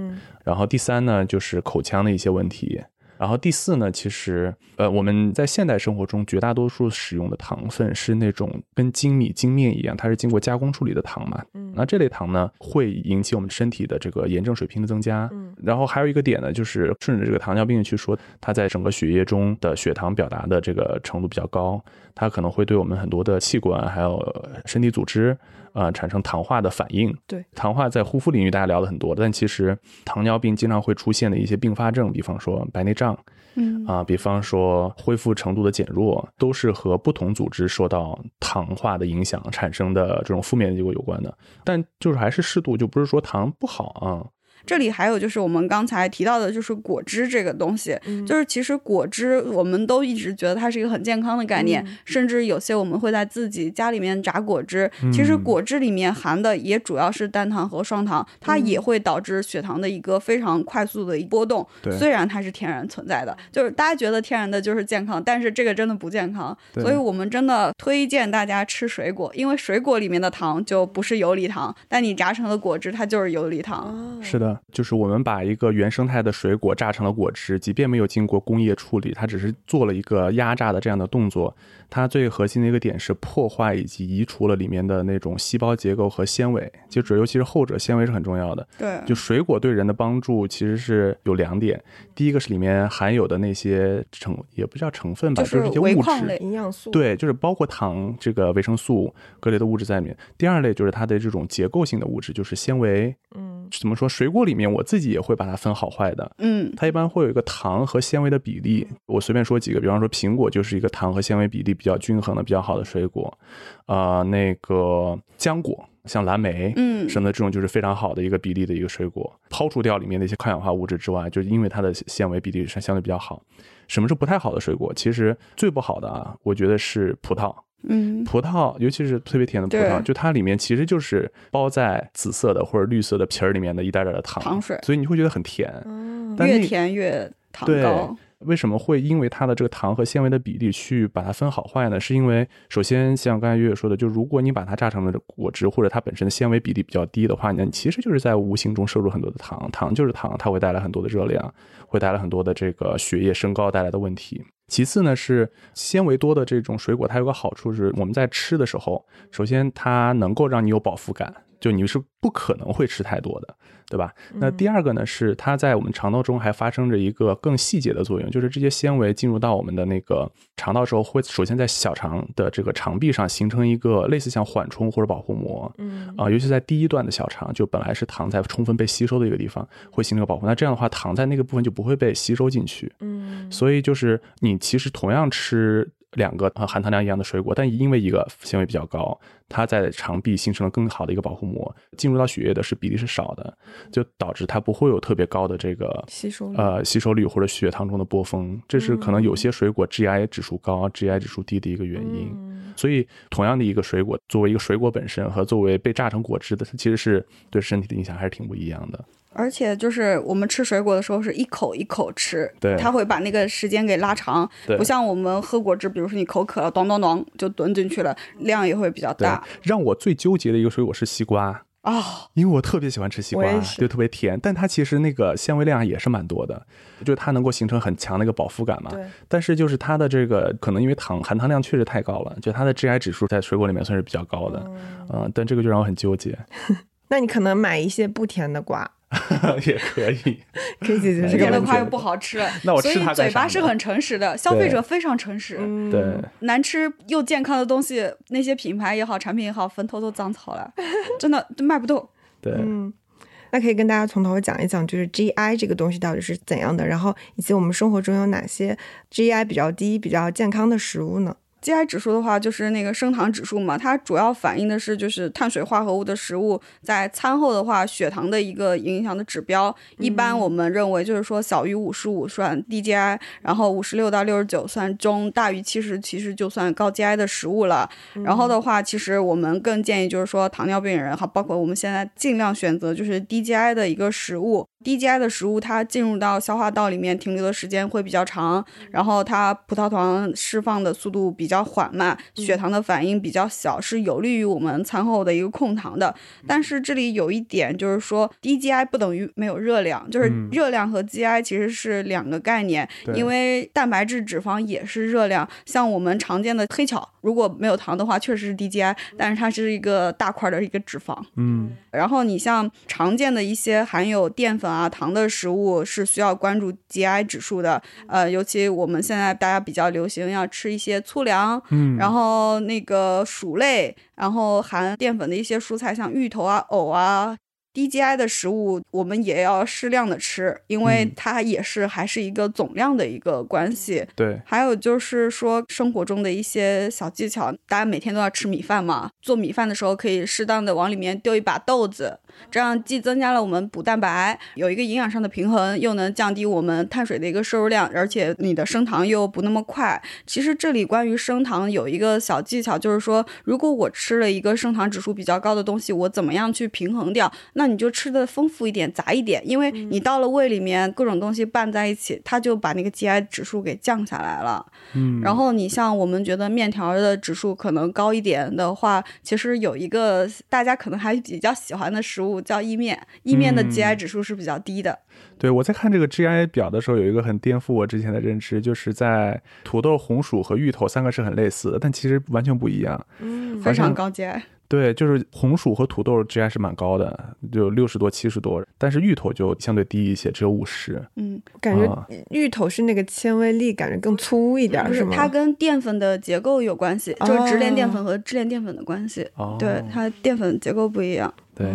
然后第三呢，就是口腔的一些问题。然后第四呢，其实，呃，我们在现代生活中绝大多数使用的糖分是那种跟精米精面一样，它是经过加工处理的糖嘛。嗯。那这类糖呢，会引起我们身体的这个炎症水平的增加。嗯。然后还有一个点呢，就是顺着这个糖尿病去说，它在整个血液中的血糖表达的这个程度比较高，它可能会对我们很多的器官还有身体组织。啊，产生糖化的反应。对，糖化在护肤领域大家聊的很多，但其实糖尿病经常会出现的一些并发症，比方说白内障，嗯啊，比方说恢复程度的减弱，都是和不同组织受到糖化的影响产生的这种负面的结果有关的。但就是还是适度，就不是说糖不好啊。这里还有就是我们刚才提到的，就是果汁这个东西，就是其实果汁我们都一直觉得它是一个很健康的概念，甚至有些我们会在自己家里面榨果汁。其实果汁里面含的也主要是单糖和双糖，它也会导致血糖的一个非常快速的一波动。虽然它是天然存在的，就是大家觉得天然的就是健康，但是这个真的不健康。所以我们真的推荐大家吃水果，因为水果里面的糖就不是游离糖，但你榨成的果汁它就是游离糖。是的。就是我们把一个原生态的水果榨成了果汁，即便没有经过工业处理，它只是做了一个压榨的这样的动作。它最核心的一个点是破坏以及移除了里面的那种细胞结构和纤维，就主尤其是后者，纤维是很重要的。对，就水果对人的帮助其实是有两点，第一个是里面含有的那些成也不叫成分吧，就是一些物质、营养素。对，就是包括糖这个维生素各类的物质在里面。第二类就是它的这种结构性的物质，就是纤维。嗯，怎么说？水果里面我自己也会把它分好坏的。嗯，它一般会有一个糖和纤维的比例。我随便说几个，比方说苹果就是一个糖和纤维比例。比较均衡的、比较好的水果，啊，那个浆果，像蓝莓，嗯，什么的这种就是非常好的一个比例的一个水果。抛除掉里面的一些抗氧化物质之外，就是因为它的纤维比例是相对比较好。什么是不太好的水果？其实最不好的啊，我觉得是葡萄。嗯，葡萄，尤其是特别甜的葡萄，就它里面其实就是包在紫色的或者绿色的皮儿里面的一袋袋的糖糖水，所以你会觉得很甜。嗯越甜越糖高。为什么会因为它的这个糖和纤维的比例去把它分好坏呢？是因为首先像刚才月月说的，就如果你把它榨成了果汁，或者它本身的纤维比例比较低的话，那你其实就是在无形中摄入很多的糖，糖就是糖，它会带来很多的热量，会带来很多的这个血液升高带来的问题。其次呢，是纤维多的这种水果，它有个好处是我们在吃的时候，首先它能够让你有饱腹感。就你是不可能会吃太多的，对吧？那第二个呢，是它在我们肠道中还发生着一个更细节的作用，就是这些纤维进入到我们的那个肠道之后，会首先在小肠的这个肠壁上形成一个类似像缓冲或者保护膜，嗯啊，尤其在第一段的小肠，就本来是糖在充分被吸收的一个地方，会形成个保护。那这样的话，糖在那个部分就不会被吸收进去，嗯，所以就是你其实同样吃。两个和含糖量一样的水果，但因为一个纤维比较高，它在肠壁形成了更好的一个保护膜，进入到血液的是比例是少的，就导致它不会有特别高的这个吸收呃吸收率或者血糖中的波峰，这是可能有些水果 GI 指数高、GI 指数低的一个原因。所以，同样的一个水果，作为一个水果本身和作为被榨成果汁的，它其实是对身体的影响还是挺不一样的。而且就是我们吃水果的时候是一口一口吃，对，它会把那个时间给拉长，不像我们喝果汁，比如说你口渴了，咚咚咚就蹲进去了，量也会比较大。让我最纠结的一个水果是西瓜啊，因为我特别喜欢吃西瓜，就特别甜，但它其实那个纤维量也是蛮多的，就它能够形成很强的一个饱腹感嘛。对。但是就是它的这个可能因为糖含糖量确实太高了，就它的 GI 指数在水果里面算是比较高的，嗯，但这个就让我很纠结。那你可能买一些不甜的瓜。也可以，可以解决这个的话又不好吃，那我吃所以嘴巴是很诚实的，消费者非常诚实。对，难吃又健康的东西，那些品牌也好，产品也好，坟头都长草了，真的都卖不动。对，嗯，那可以跟大家从头讲一讲，就是 GI 这个东西到底是怎样的，然后以及我们生活中有哪些 GI 比较低、比较健康的食物呢？GI 指数的话，就是那个升糖指数嘛，它主要反映的是就是碳水化合物的食物在餐后的话血糖的一个影响的指标。一般我们认为就是说小于五十五算低 GI，然后五十六到六十九算中，大于七十其实就算高 GI 的食物了。然后的话，其实我们更建议就是说糖尿病人哈，包括我们现在尽量选择就是低 GI 的一个食物。低 GI 的食物它进入到消化道里面停留的时间会比较长，然后它葡萄糖释放的速度比较。缓慢，血糖的反应比较小，是有利于我们餐后的一个控糖的。但是这里有一点就是说，低 GI 不等于没有热量，就是热量和 GI 其实是两个概念。因为蛋白质、脂肪也是热量，像我们常见的黑巧，如果没有糖的话，确实是低 GI，但是它是一个大块的一个脂肪。嗯。然后你像常见的一些含有淀粉啊、糖的食物，是需要关注 GI 指数的。呃，尤其我们现在大家比较流行要吃一些粗粮。嗯，然后那个薯类，然后含淀粉的一些蔬菜，像芋头啊、藕啊。低 GI 的食物我们也要适量的吃，因为它也是还是一个总量的一个关系。对，还有就是说生活中的一些小技巧，大家每天都要吃米饭嘛，做米饭的时候可以适当的往里面丢一把豆子，这样既增加了我们补蛋白，有一个营养上的平衡，又能降低我们碳水的一个摄入量，而且你的升糖又不那么快。其实这里关于升糖有一个小技巧，就是说如果我吃了一个升糖指数比较高的东西，我怎么样去平衡掉？那你就吃的丰富一点，杂一点，因为你到了胃里面，各种东西拌在一起，它就把那个 GI 指数给降下来了。嗯，然后你像我们觉得面条的指数可能高一点的话，其实有一个大家可能还比较喜欢的食物叫意面，意面的 GI 指数是比较低的。对，我在看这个 GI 表的时候，有一个很颠覆我之前的认知，就是在土豆、红薯和芋头三个是很类似的，但其实完全不一样。嗯，非常高 GI。对，就是红薯和土豆 GI 是蛮高的，就六十多、七十多，但是芋头就相对低一些，只有五十。嗯，感觉芋头是那个纤维粒感觉更粗一点，是吗？它跟淀粉的结构有关系，就是直链淀粉和支链淀粉的关系。哦，对，它淀粉结构不一样。对。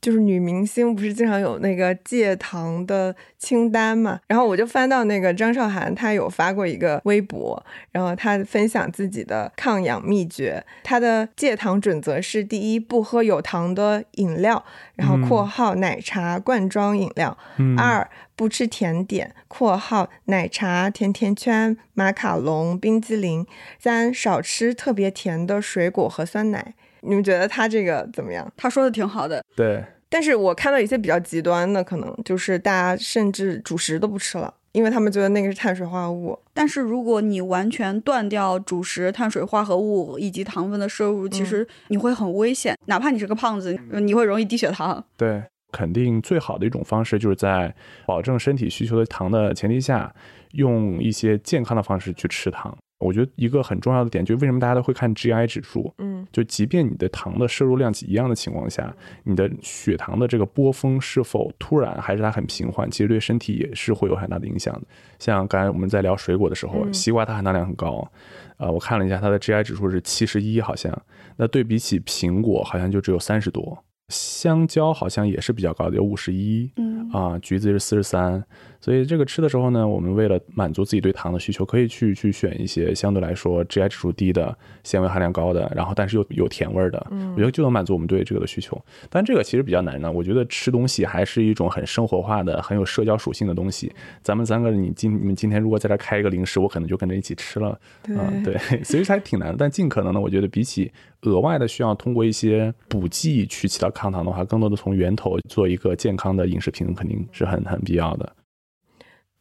就是女明星不是经常有那个戒糖的清单嘛？然后我就翻到那个张韶涵，她有发过一个微博，然后她分享自己的抗氧秘诀。她的戒糖准则是：第一，不喝有糖的饮料，然后（括号奶茶、罐装饮料）；二，不吃甜点（括号奶茶、甜甜圈、马卡龙、冰激凌）；三，少吃特别甜的水果和酸奶。你们觉得他这个怎么样？他说的挺好的，对。但是我看到一些比较极端的，可能就是大家甚至主食都不吃了。因为他们觉得那个是碳水化合物。但是如果你完全断掉主食、碳水化合物以及糖分的摄入，其实你会很危险。哪怕你是个胖子，你会容易低血糖。对，肯定最好的一种方式就是在保证身体需求的糖的前提下，用一些健康的方式去吃糖。我觉得一个很重要的点，就是为什么大家都会看 GI 指数，嗯，就即便你的糖的摄入量一样的情况下，你的血糖的这个波峰是否突然还是它很平缓，其实对身体也是会有很大的影响的。像刚才我们在聊水果的时候，西瓜它含糖量很高，呃，我看了一下它的 GI 指数是七十一，好像，那对比起苹果好像就只有三十多，香蕉好像也是比较高的，有五十一，嗯啊，橘子是四十三。所以这个吃的时候呢，我们为了满足自己对糖的需求，可以去去选一些相对来说 GI 指数低的、纤维含量高的，然后但是又有甜味的，我觉得就能满足我们对这个的需求。但这个其实比较难呢。我觉得吃东西还是一种很生活化的、很有社交属性的东西。咱们三个，你今你们今天如果在这开一个零食，我可能就跟着一起吃了。嗯，对，所以还挺难的。但尽可能的，我觉得比起额外的需要通过一些补剂去起到抗糖的话，更多的从源头做一个健康的饮食平衡，肯定是很很必要的。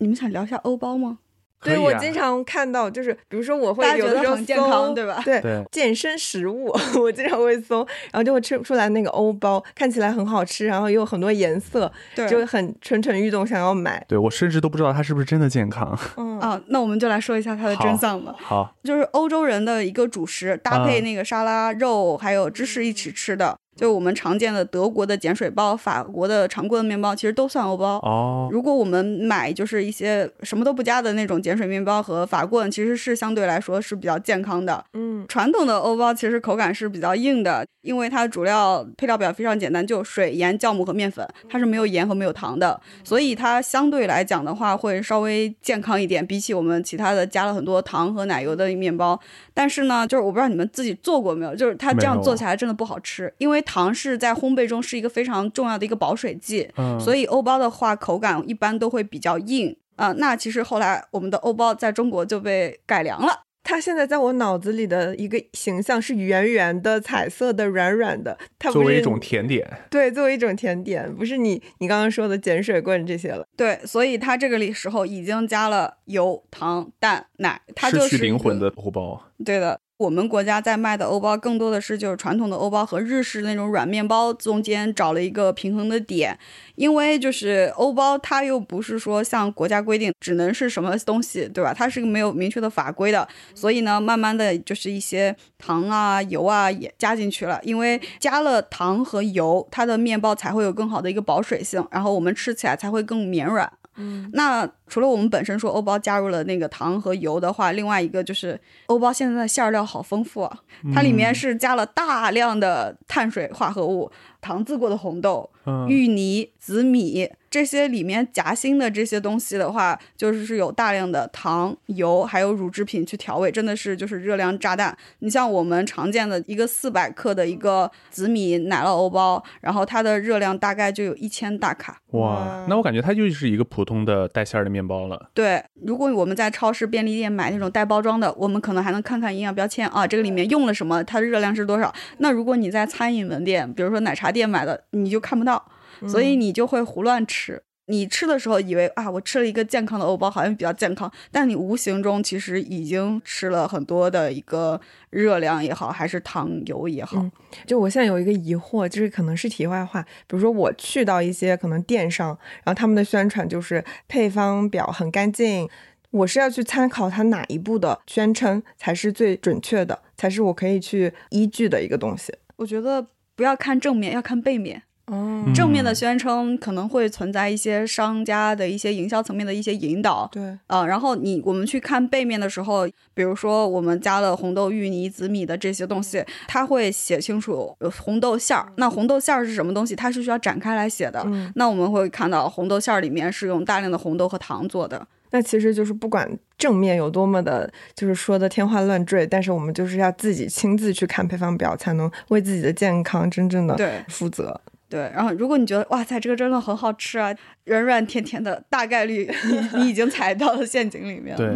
你们想聊一下欧包吗？对，我经常看到，就是比如说我会有的时候健康，对吧？对，健身食物，我经常会搜，然后就会吃出来那个欧包，看起来很好吃，然后又有很多颜色，对，就很蠢蠢欲动，想要买。对我甚至都不知道它是不是真的健康。嗯啊，那我们就来说一下它的真相吧。好，就是欧洲人的一个主食，搭配那个沙拉、肉还有芝士一起吃的。就我们常见的德国的碱水包、法国的常规的面包，其实都算欧包哦。如果我们买就是一些什么都不加的那种碱水面包和法棍，其实是相对来说是比较健康的。嗯，传统的欧包其实口感是比较硬的，因为它主料配料表非常简单，就水、盐、酵母和面粉，它是没有盐和没有糖的，所以它相对来讲的话会稍微健康一点，比起我们其他的加了很多糖和奶油的面包。但是呢，就是我不知道你们自己做过没有，就是它这样做起来真的不好吃，因为糖是在烘焙中是一个非常重要的一个保水剂，嗯，所以欧包的话口感一般都会比较硬啊。那其实后来我们的欧包在中国就被改良了。它现在在我脑子里的一个形象是圆圆的、彩色的、软软的。它作为一种甜点，对，作为一种甜点，不是你你刚刚说的碱水棍这些了。对，所以它这个里时候已经加了油、糖、蛋、奶，它就是失去灵魂的欧包。对的。我们国家在卖的欧包更多的是就是传统的欧包和日式那种软面包中间找了一个平衡的点，因为就是欧包它又不是说像国家规定只能是什么东西，对吧？它是个没有明确的法规的，所以呢，慢慢的就是一些糖啊、油啊也加进去了，因为加了糖和油，它的面包才会有更好的一个保水性，然后我们吃起来才会更绵软。嗯，那除了我们本身说欧包加入了那个糖和油的话，另外一个就是欧包现在的馅料好丰富啊，它里面是加了大量的碳水化合物、糖渍过的红豆、芋泥、紫米。这些里面夹心的这些东西的话，就是是有大量的糖、油还有乳制品去调味，真的是就是热量炸弹。你像我们常见的一个四百克的一个紫米奶酪欧包，然后它的热量大概就有一千大卡。哇，那我感觉它就是一个普通的带馅儿的面包了。对，如果我们在超市、便利店买那种带包装的，我们可能还能看看营养标签啊，这个里面用了什么，它的热量是多少。那如果你在餐饮门店，比如说奶茶店买的，你就看不到。所以你就会胡乱吃，你吃的时候以为啊，我吃了一个健康的欧包，好像比较健康，但你无形中其实已经吃了很多的一个热量也好，还是糖油也好。嗯，就我现在有一个疑惑，就是可能是题外话，比如说我去到一些可能电商，然后他们的宣传就是配方表很干净，我是要去参考它哪一步的宣称才是最准确的，才是我可以去依据的一个东西。我觉得不要看正面，要看背面。哦，正面的宣称可能会存在一些商家的一些营销层面的一些引导，对，呃，然后你我们去看背面的时候，比如说我们加了红豆、芋泥、紫米的这些东西，它会写清楚红豆馅儿。那红豆馅儿是什么东西？它是需要展开来写的。嗯，那我们会看到红豆馅儿里面是用大量的红豆和糖做的。那其实就是不管正面有多么的，就是说的天花乱坠，但是我们就是要自己亲自去看配方表，才能为自己的健康真正的对负责。对，然后如果你觉得哇塞，这个真的很好吃啊，软软甜甜的，大概率 你你已经踩到了陷阱里面。对，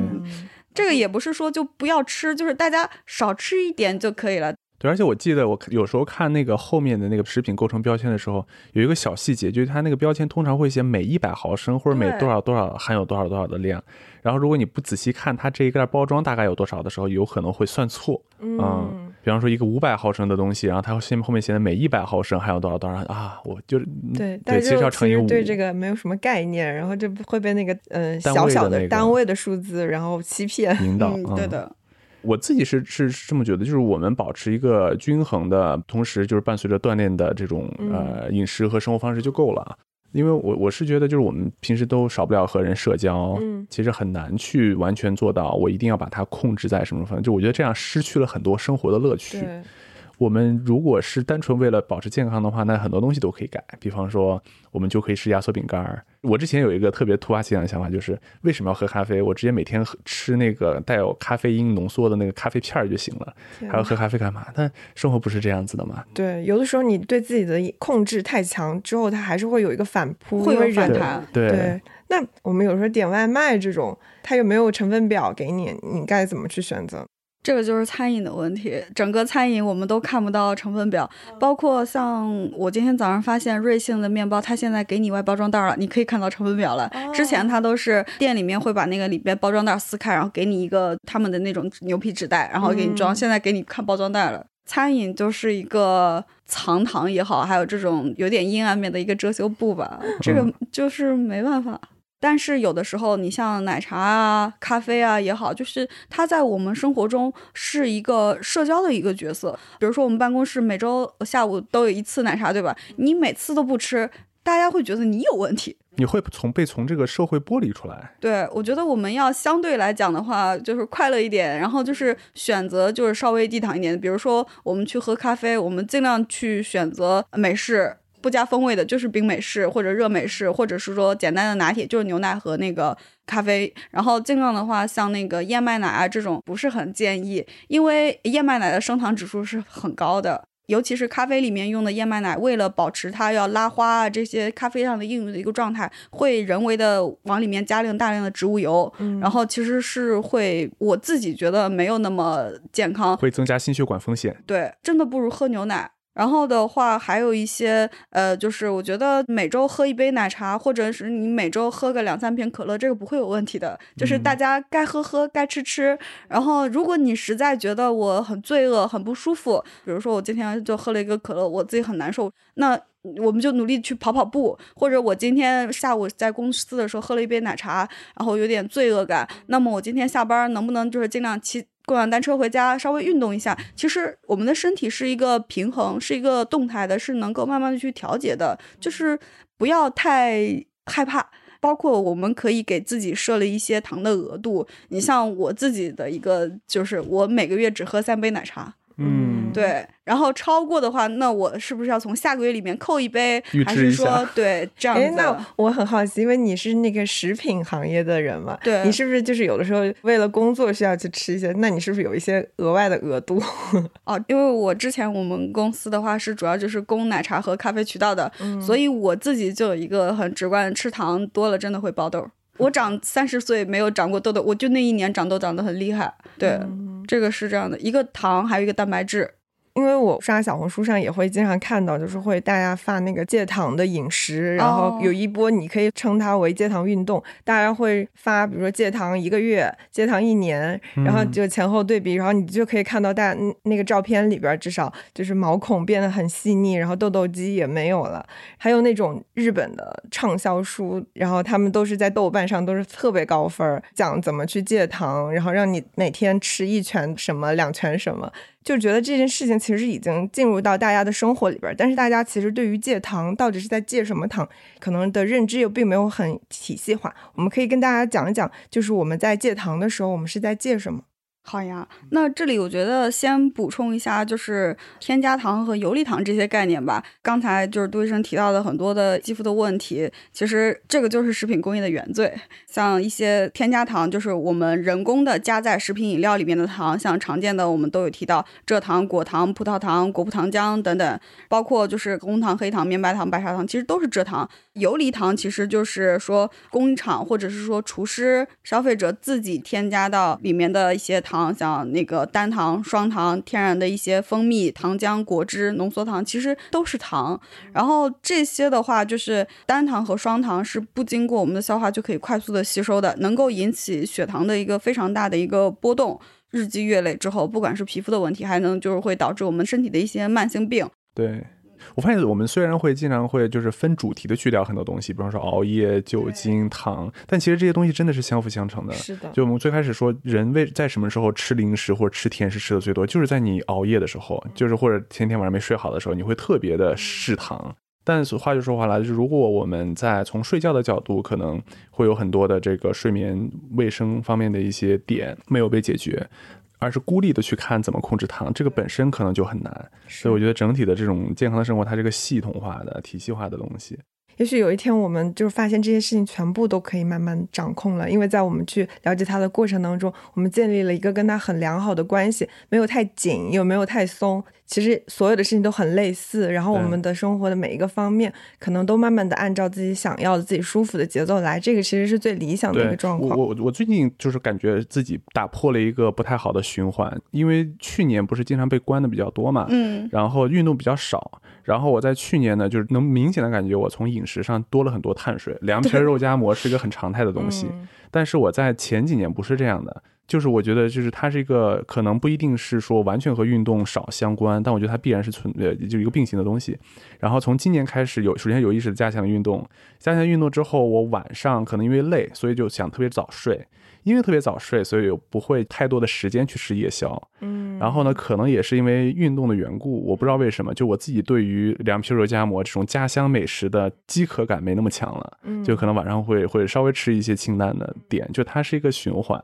这个也不是说就不要吃，就是大家少吃一点就可以了。对，而且我记得我有时候看那个后面的那个食品构成标签的时候，有一个小细节，就是它那个标签通常会写每一百毫升或者每多少多少含有多少多少的量。然后如果你不仔细看它这一袋包装大概有多少的时候，有可能会算错。嗯，比方说一个五百毫升的东西，然后它后面后面写的每一百毫升含有多少多少啊，我就是对对，其实要乘以五。对这个没有什么概念，然后就会被那个呃小小的单位的数字然后欺骗引导。对的。我自己是是这么觉得，就是我们保持一个均衡的，同时就是伴随着锻炼的这种呃饮食和生活方式就够了。因为我我是觉得，就是我们平时都少不了和人社交，嗯，其实很难去完全做到，我一定要把它控制在什么方面。就我觉得这样失去了很多生活的乐趣。我们如果是单纯为了保持健康的话，那很多东西都可以改。比方说，我们就可以吃压缩饼干儿。我之前有一个特别突发奇想的想法，就是为什么要喝咖啡？我直接每天喝吃那个带有咖啡因浓缩的那个咖啡片儿就行了，还要喝咖啡干嘛？但生活不是这样子的嘛？对，有的时候你对自己的控制太强之后，它还是会有一个反扑，会有反弹。对。那我们有时候点外卖这种，它有没有成分表给你？你该怎么去选择？这个就是餐饮的问题，整个餐饮我们都看不到成分表，包括像我今天早上发现瑞幸的面包，它现在给你外包装袋了，你可以看到成分表了。之前它都是店里面会把那个里边包装袋撕开，然后给你一个他们的那种牛皮纸袋，然后给你装。现在给你看包装袋了。餐饮就是一个藏糖也好，还有这种有点阴暗面的一个遮羞布吧，这个就是没办法。但是有的时候，你像奶茶啊、咖啡啊也好，就是它在我们生活中是一个社交的一个角色。比如说，我们办公室每周下午都有一次奶茶，对吧？你每次都不吃，大家会觉得你有问题。你会从被从这个社会剥离出来。对，我觉得我们要相对来讲的话，就是快乐一点，然后就是选择就是稍微低糖一点。比如说，我们去喝咖啡，我们尽量去选择美式。不加风味的，就是冰美式或者热美式，或者是说简单的拿铁，就是牛奶和那个咖啡。然后尽量的话，像那个燕麦奶啊这种，不是很建议，因为燕麦奶的升糖指数是很高的，尤其是咖啡里面用的燕麦奶，为了保持它要拉花啊这些咖啡上的应用的一个状态，会人为的往里面加量大量的植物油，然后其实是会，我自己觉得没有那么健康，会增加心血管风险。对，真的不如喝牛奶。然后的话，还有一些，呃，就是我觉得每周喝一杯奶茶，或者是你每周喝个两三瓶可乐，这个不会有问题的。就是大家该喝喝，该吃吃。然后，如果你实在觉得我很罪恶、很不舒服，比如说我今天就喝了一个可乐，我自己很难受，那我们就努力去跑跑步。或者我今天下午在公司的时候喝了一杯奶茶，然后有点罪恶感，那么我今天下班能不能就是尽量骑。共享单车回家，稍微运动一下。其实我们的身体是一个平衡，是一个动态的，是能够慢慢的去调节的。就是不要太害怕。包括我们可以给自己设了一些糖的额度。你像我自己的一个，就是我每个月只喝三杯奶茶。嗯，对，然后超过的话，那我是不是要从下个月里面扣一杯？还是说，对，这样子？那我很好奇，因为你是那个食品行业的人嘛，对，你是不是就是有的时候为了工作需要去吃一些？那你是不是有一些额外的额度？哦，因为我之前我们公司的话是主要就是供奶茶和咖啡渠道的，所以我自己就有一个很直观，吃糖多了真的会爆痘。我长三十岁没有长过痘痘，我就那一年长痘长得很厉害。对，这个是这样的，一个糖还有一个蛋白质。因为我刷小红书上也会经常看到，就是会大家发那个戒糖的饮食，然后有一波你可以称它为戒糖运动，大家会发，比如说戒糖一个月、戒糖一年，然后就前后对比，然后你就可以看到大那个照片里边至少就是毛孔变得很细腻，然后痘痘肌也没有了。还有那种日本的畅销书，然后他们都是在豆瓣上都是特别高分，讲怎么去戒糖，然后让你每天吃一拳什么两拳什么。就觉得这件事情其实已经进入到大家的生活里边，但是大家其实对于戒糖到底是在戒什么糖，可能的认知又并没有很体系化。我们可以跟大家讲一讲，就是我们在戒糖的时候，我们是在戒什么。好呀，那这里我觉得先补充一下，就是添加糖和游离糖这些概念吧。刚才就是杜医生提到的很多的肌肤的问题，其实这个就是食品工业的原罪。像一些添加糖，就是我们人工的加在食品饮料里面的糖，像常见的我们都有提到蔗糖、果糖、葡萄糖、果葡糖浆等等，包括就是红糖、黑糖、绵白糖、白砂糖，其实都是蔗糖。游离糖其实就是说工厂或者是说厨师、消费者自己添加到里面的一些糖。糖，像那个单糖、双糖、天然的一些蜂蜜、糖浆、果汁、浓缩糖，其实都是糖。然后这些的话，就是单糖和双糖是不经过我们的消化就可以快速的吸收的，能够引起血糖的一个非常大的一个波动。日积月累之后，不管是皮肤的问题，还能就是会导致我们身体的一些慢性病。对。我发现我们虽然会经常会就是分主题的去聊很多东西，比方说熬夜、酒精、糖，但其实这些东西真的是相辅相成的。是的，就我们最开始说，人为在什么时候吃零食或者吃甜食吃的最多，就是在你熬夜的时候，就是或者前天晚上没睡好的时候，你会特别的嗜糖。但是话就说回来，就是如果我们在从睡觉的角度，可能会有很多的这个睡眠卫生方面的一些点没有被解决。而是孤立的去看怎么控制糖，这个本身可能就很难。所以我觉得整体的这种健康的生活，它是个系统化的、体系化的东西。也许有一天，我们就是发现这些事情全部都可以慢慢掌控了，因为在我们去了解它的过程当中，我们建立了一个跟它很良好的关系，没有太紧，又没有太松。其实所有的事情都很类似，然后我们的生活的每一个方面，可能都慢慢的按照自己想要的、自己舒服的节奏来。这个其实是最理想的一个状况。我我我最近就是感觉自己打破了一个不太好的循环，因为去年不是经常被关的比较多嘛，嗯，然后运动比较少。然后我在去年呢，就是能明显的感觉我从饮食上多了很多碳水，凉皮、肉夹馍是一个很常态的东西。但是我在前几年不是这样的，就是我觉得就是它是一个可能不一定是说完全和运动少相关，但我觉得它必然是存呃就一个并行的东西。然后从今年开始有首先有意识的加强运动，加强运动之后，我晚上可能因为累，所以就想特别早睡。因为特别早睡，所以不会太多的时间去吃夜宵。嗯，然后呢，可能也是因为运动的缘故，我不知道为什么，就我自己对于凉皮、肉夹馍这种家乡美食的饥渴感没那么强了。嗯，就可能晚上会会稍微吃一些清淡的点，就它是一个循环。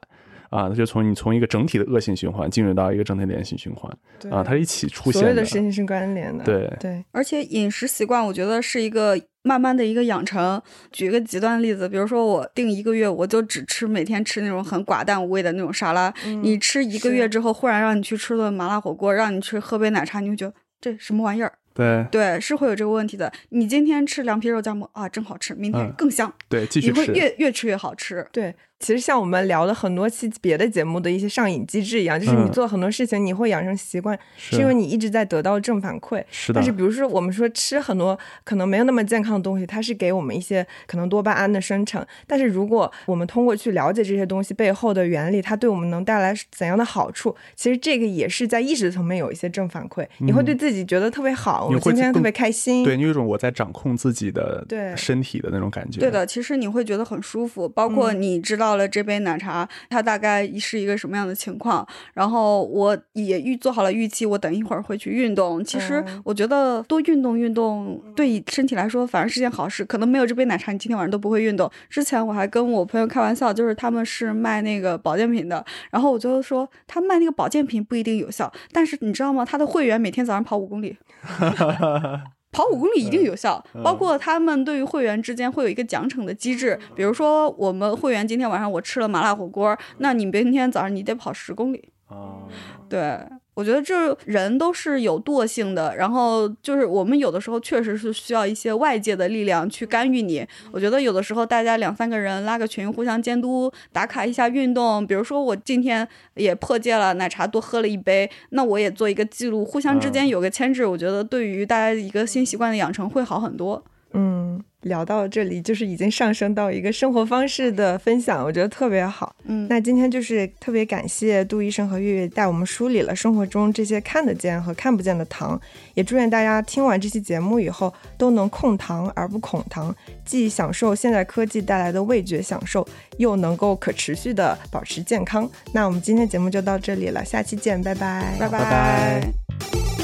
啊，那就从你从一个整体的恶性循环进入到一个整体的良性循环，啊，它一起出现的。所有的事情是关联的。对对，而且饮食习惯，我觉得是一个慢慢的一个养成。举一个极端例子，比如说我定一个月，我就只吃每天吃那种很寡淡无味的那种沙拉。你吃一个月之后，忽然让你去吃顿麻辣火锅，让你去喝杯奶茶，你会觉得这什么玩意儿？对对，是会有这个问题的。你今天吃凉皮肉夹馍啊，真好吃，明天更香。对，继续吃，你会越越吃越好吃。对。其实像我们聊的很多期别的节目的一些上瘾机制一样，就是你做很多事情，你会养成习惯，是因为你一直在得到正反馈。是的。但是比如说我们说吃很多可能没有那么健康的东西，它是给我们一些可能多巴胺的生成。但是如果我们通过去了解这些东西背后的原理，它对我们能带来怎样的好处，其实这个也是在意识层面有一些正反馈。你会对自己觉得特别好，我今天特别开心。对你有一种我在掌控自己的身体的那种感觉。对的，其实你会觉得很舒服，包括你知道。到了这杯奶茶，它大概是一个什么样的情况？然后我也预做好了预期，我等一会儿会去运动。其实我觉得多运动运动对身体来说反而是件好事。可能没有这杯奶茶，你今天晚上都不会运动。之前我还跟我朋友开玩笑，就是他们是卖那个保健品的，然后我就说他卖那个保健品不一定有效，但是你知道吗？他的会员每天早上跑五公里。跑五公里一定有效，包括他们对于会员之间会有一个奖惩的机制，比如说我们会员今天晚上我吃了麻辣火锅，那你明天早上你得跑十公里。哦，对。我觉得这人都是有惰性的，然后就是我们有的时候确实是需要一些外界的力量去干预你。我觉得有的时候大家两三个人拉个群，互相监督打卡一下运动。比如说我今天也破戒了，奶茶多喝了一杯，那我也做一个记录，互相之间有个牵制，我觉得对于大家一个新习惯的养成会好很多。嗯。聊到这里，就是已经上升到一个生活方式的分享，我觉得特别好。嗯，那今天就是特别感谢杜医生和月月带我们梳理了生活中这些看得见和看不见的糖，也祝愿大家听完这期节目以后都能控糖而不恐糖，既享受现代科技带来的味觉享受，又能够可持续的保持健康。那我们今天节目就到这里了，下期见，拜拜，拜拜。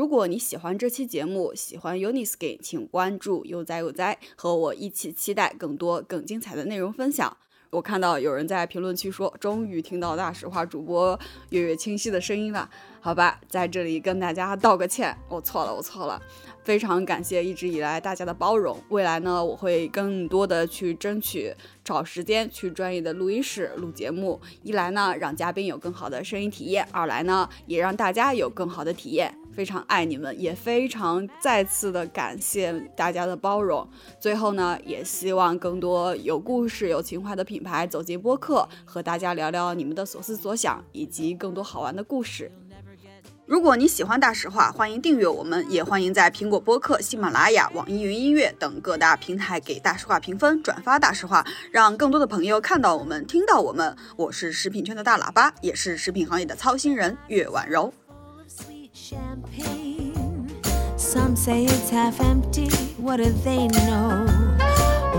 如果你喜欢这期节目，喜欢 Uniskin，请关注悠哉悠哉，和我一起期待更多更精彩的内容分享。我看到有人在评论区说，终于听到大实话主播月月清晰的声音了。好吧，在这里跟大家道个歉，我错了，我错了。非常感谢一直以来大家的包容。未来呢，我会更多的去争取找时间去专业的录音室录节目。一来呢，让嘉宾有更好的声音体验；二来呢，也让大家有更好的体验。非常爱你们，也非常再次的感谢大家的包容。最后呢，也希望更多有故事、有情怀的品牌走进播客，和大家聊聊你们的所思所想，以及更多好玩的故事。如果你喜欢大实话，欢迎订阅我们，也欢迎在苹果播客、喜马拉雅、网易云音乐等各大平台给大实话评分、转发大实话，让更多的朋友看到我们、听到我们。我是食品圈的大喇叭，也是食品行业的操心人岳婉柔。Some say it's half empty, what do they know?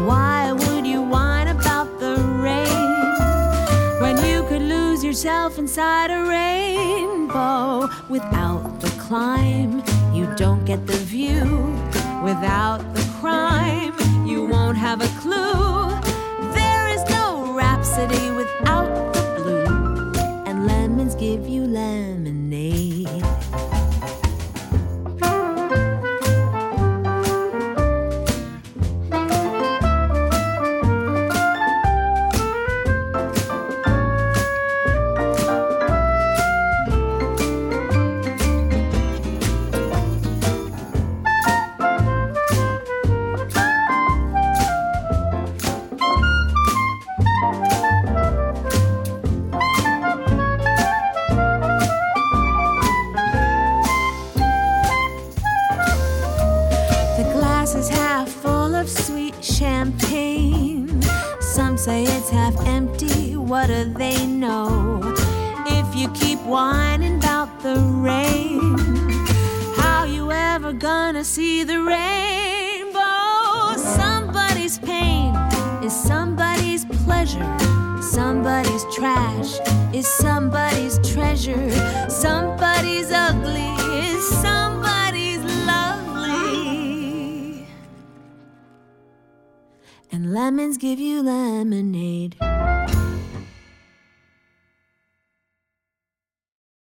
Why would you whine about the rain when you could lose yourself inside a rainbow? Without the climb, you don't get the view. Without the crime, you won't have a clue. There is no rhapsody without the blue, and lemons give you lemonade. Give you lemonade.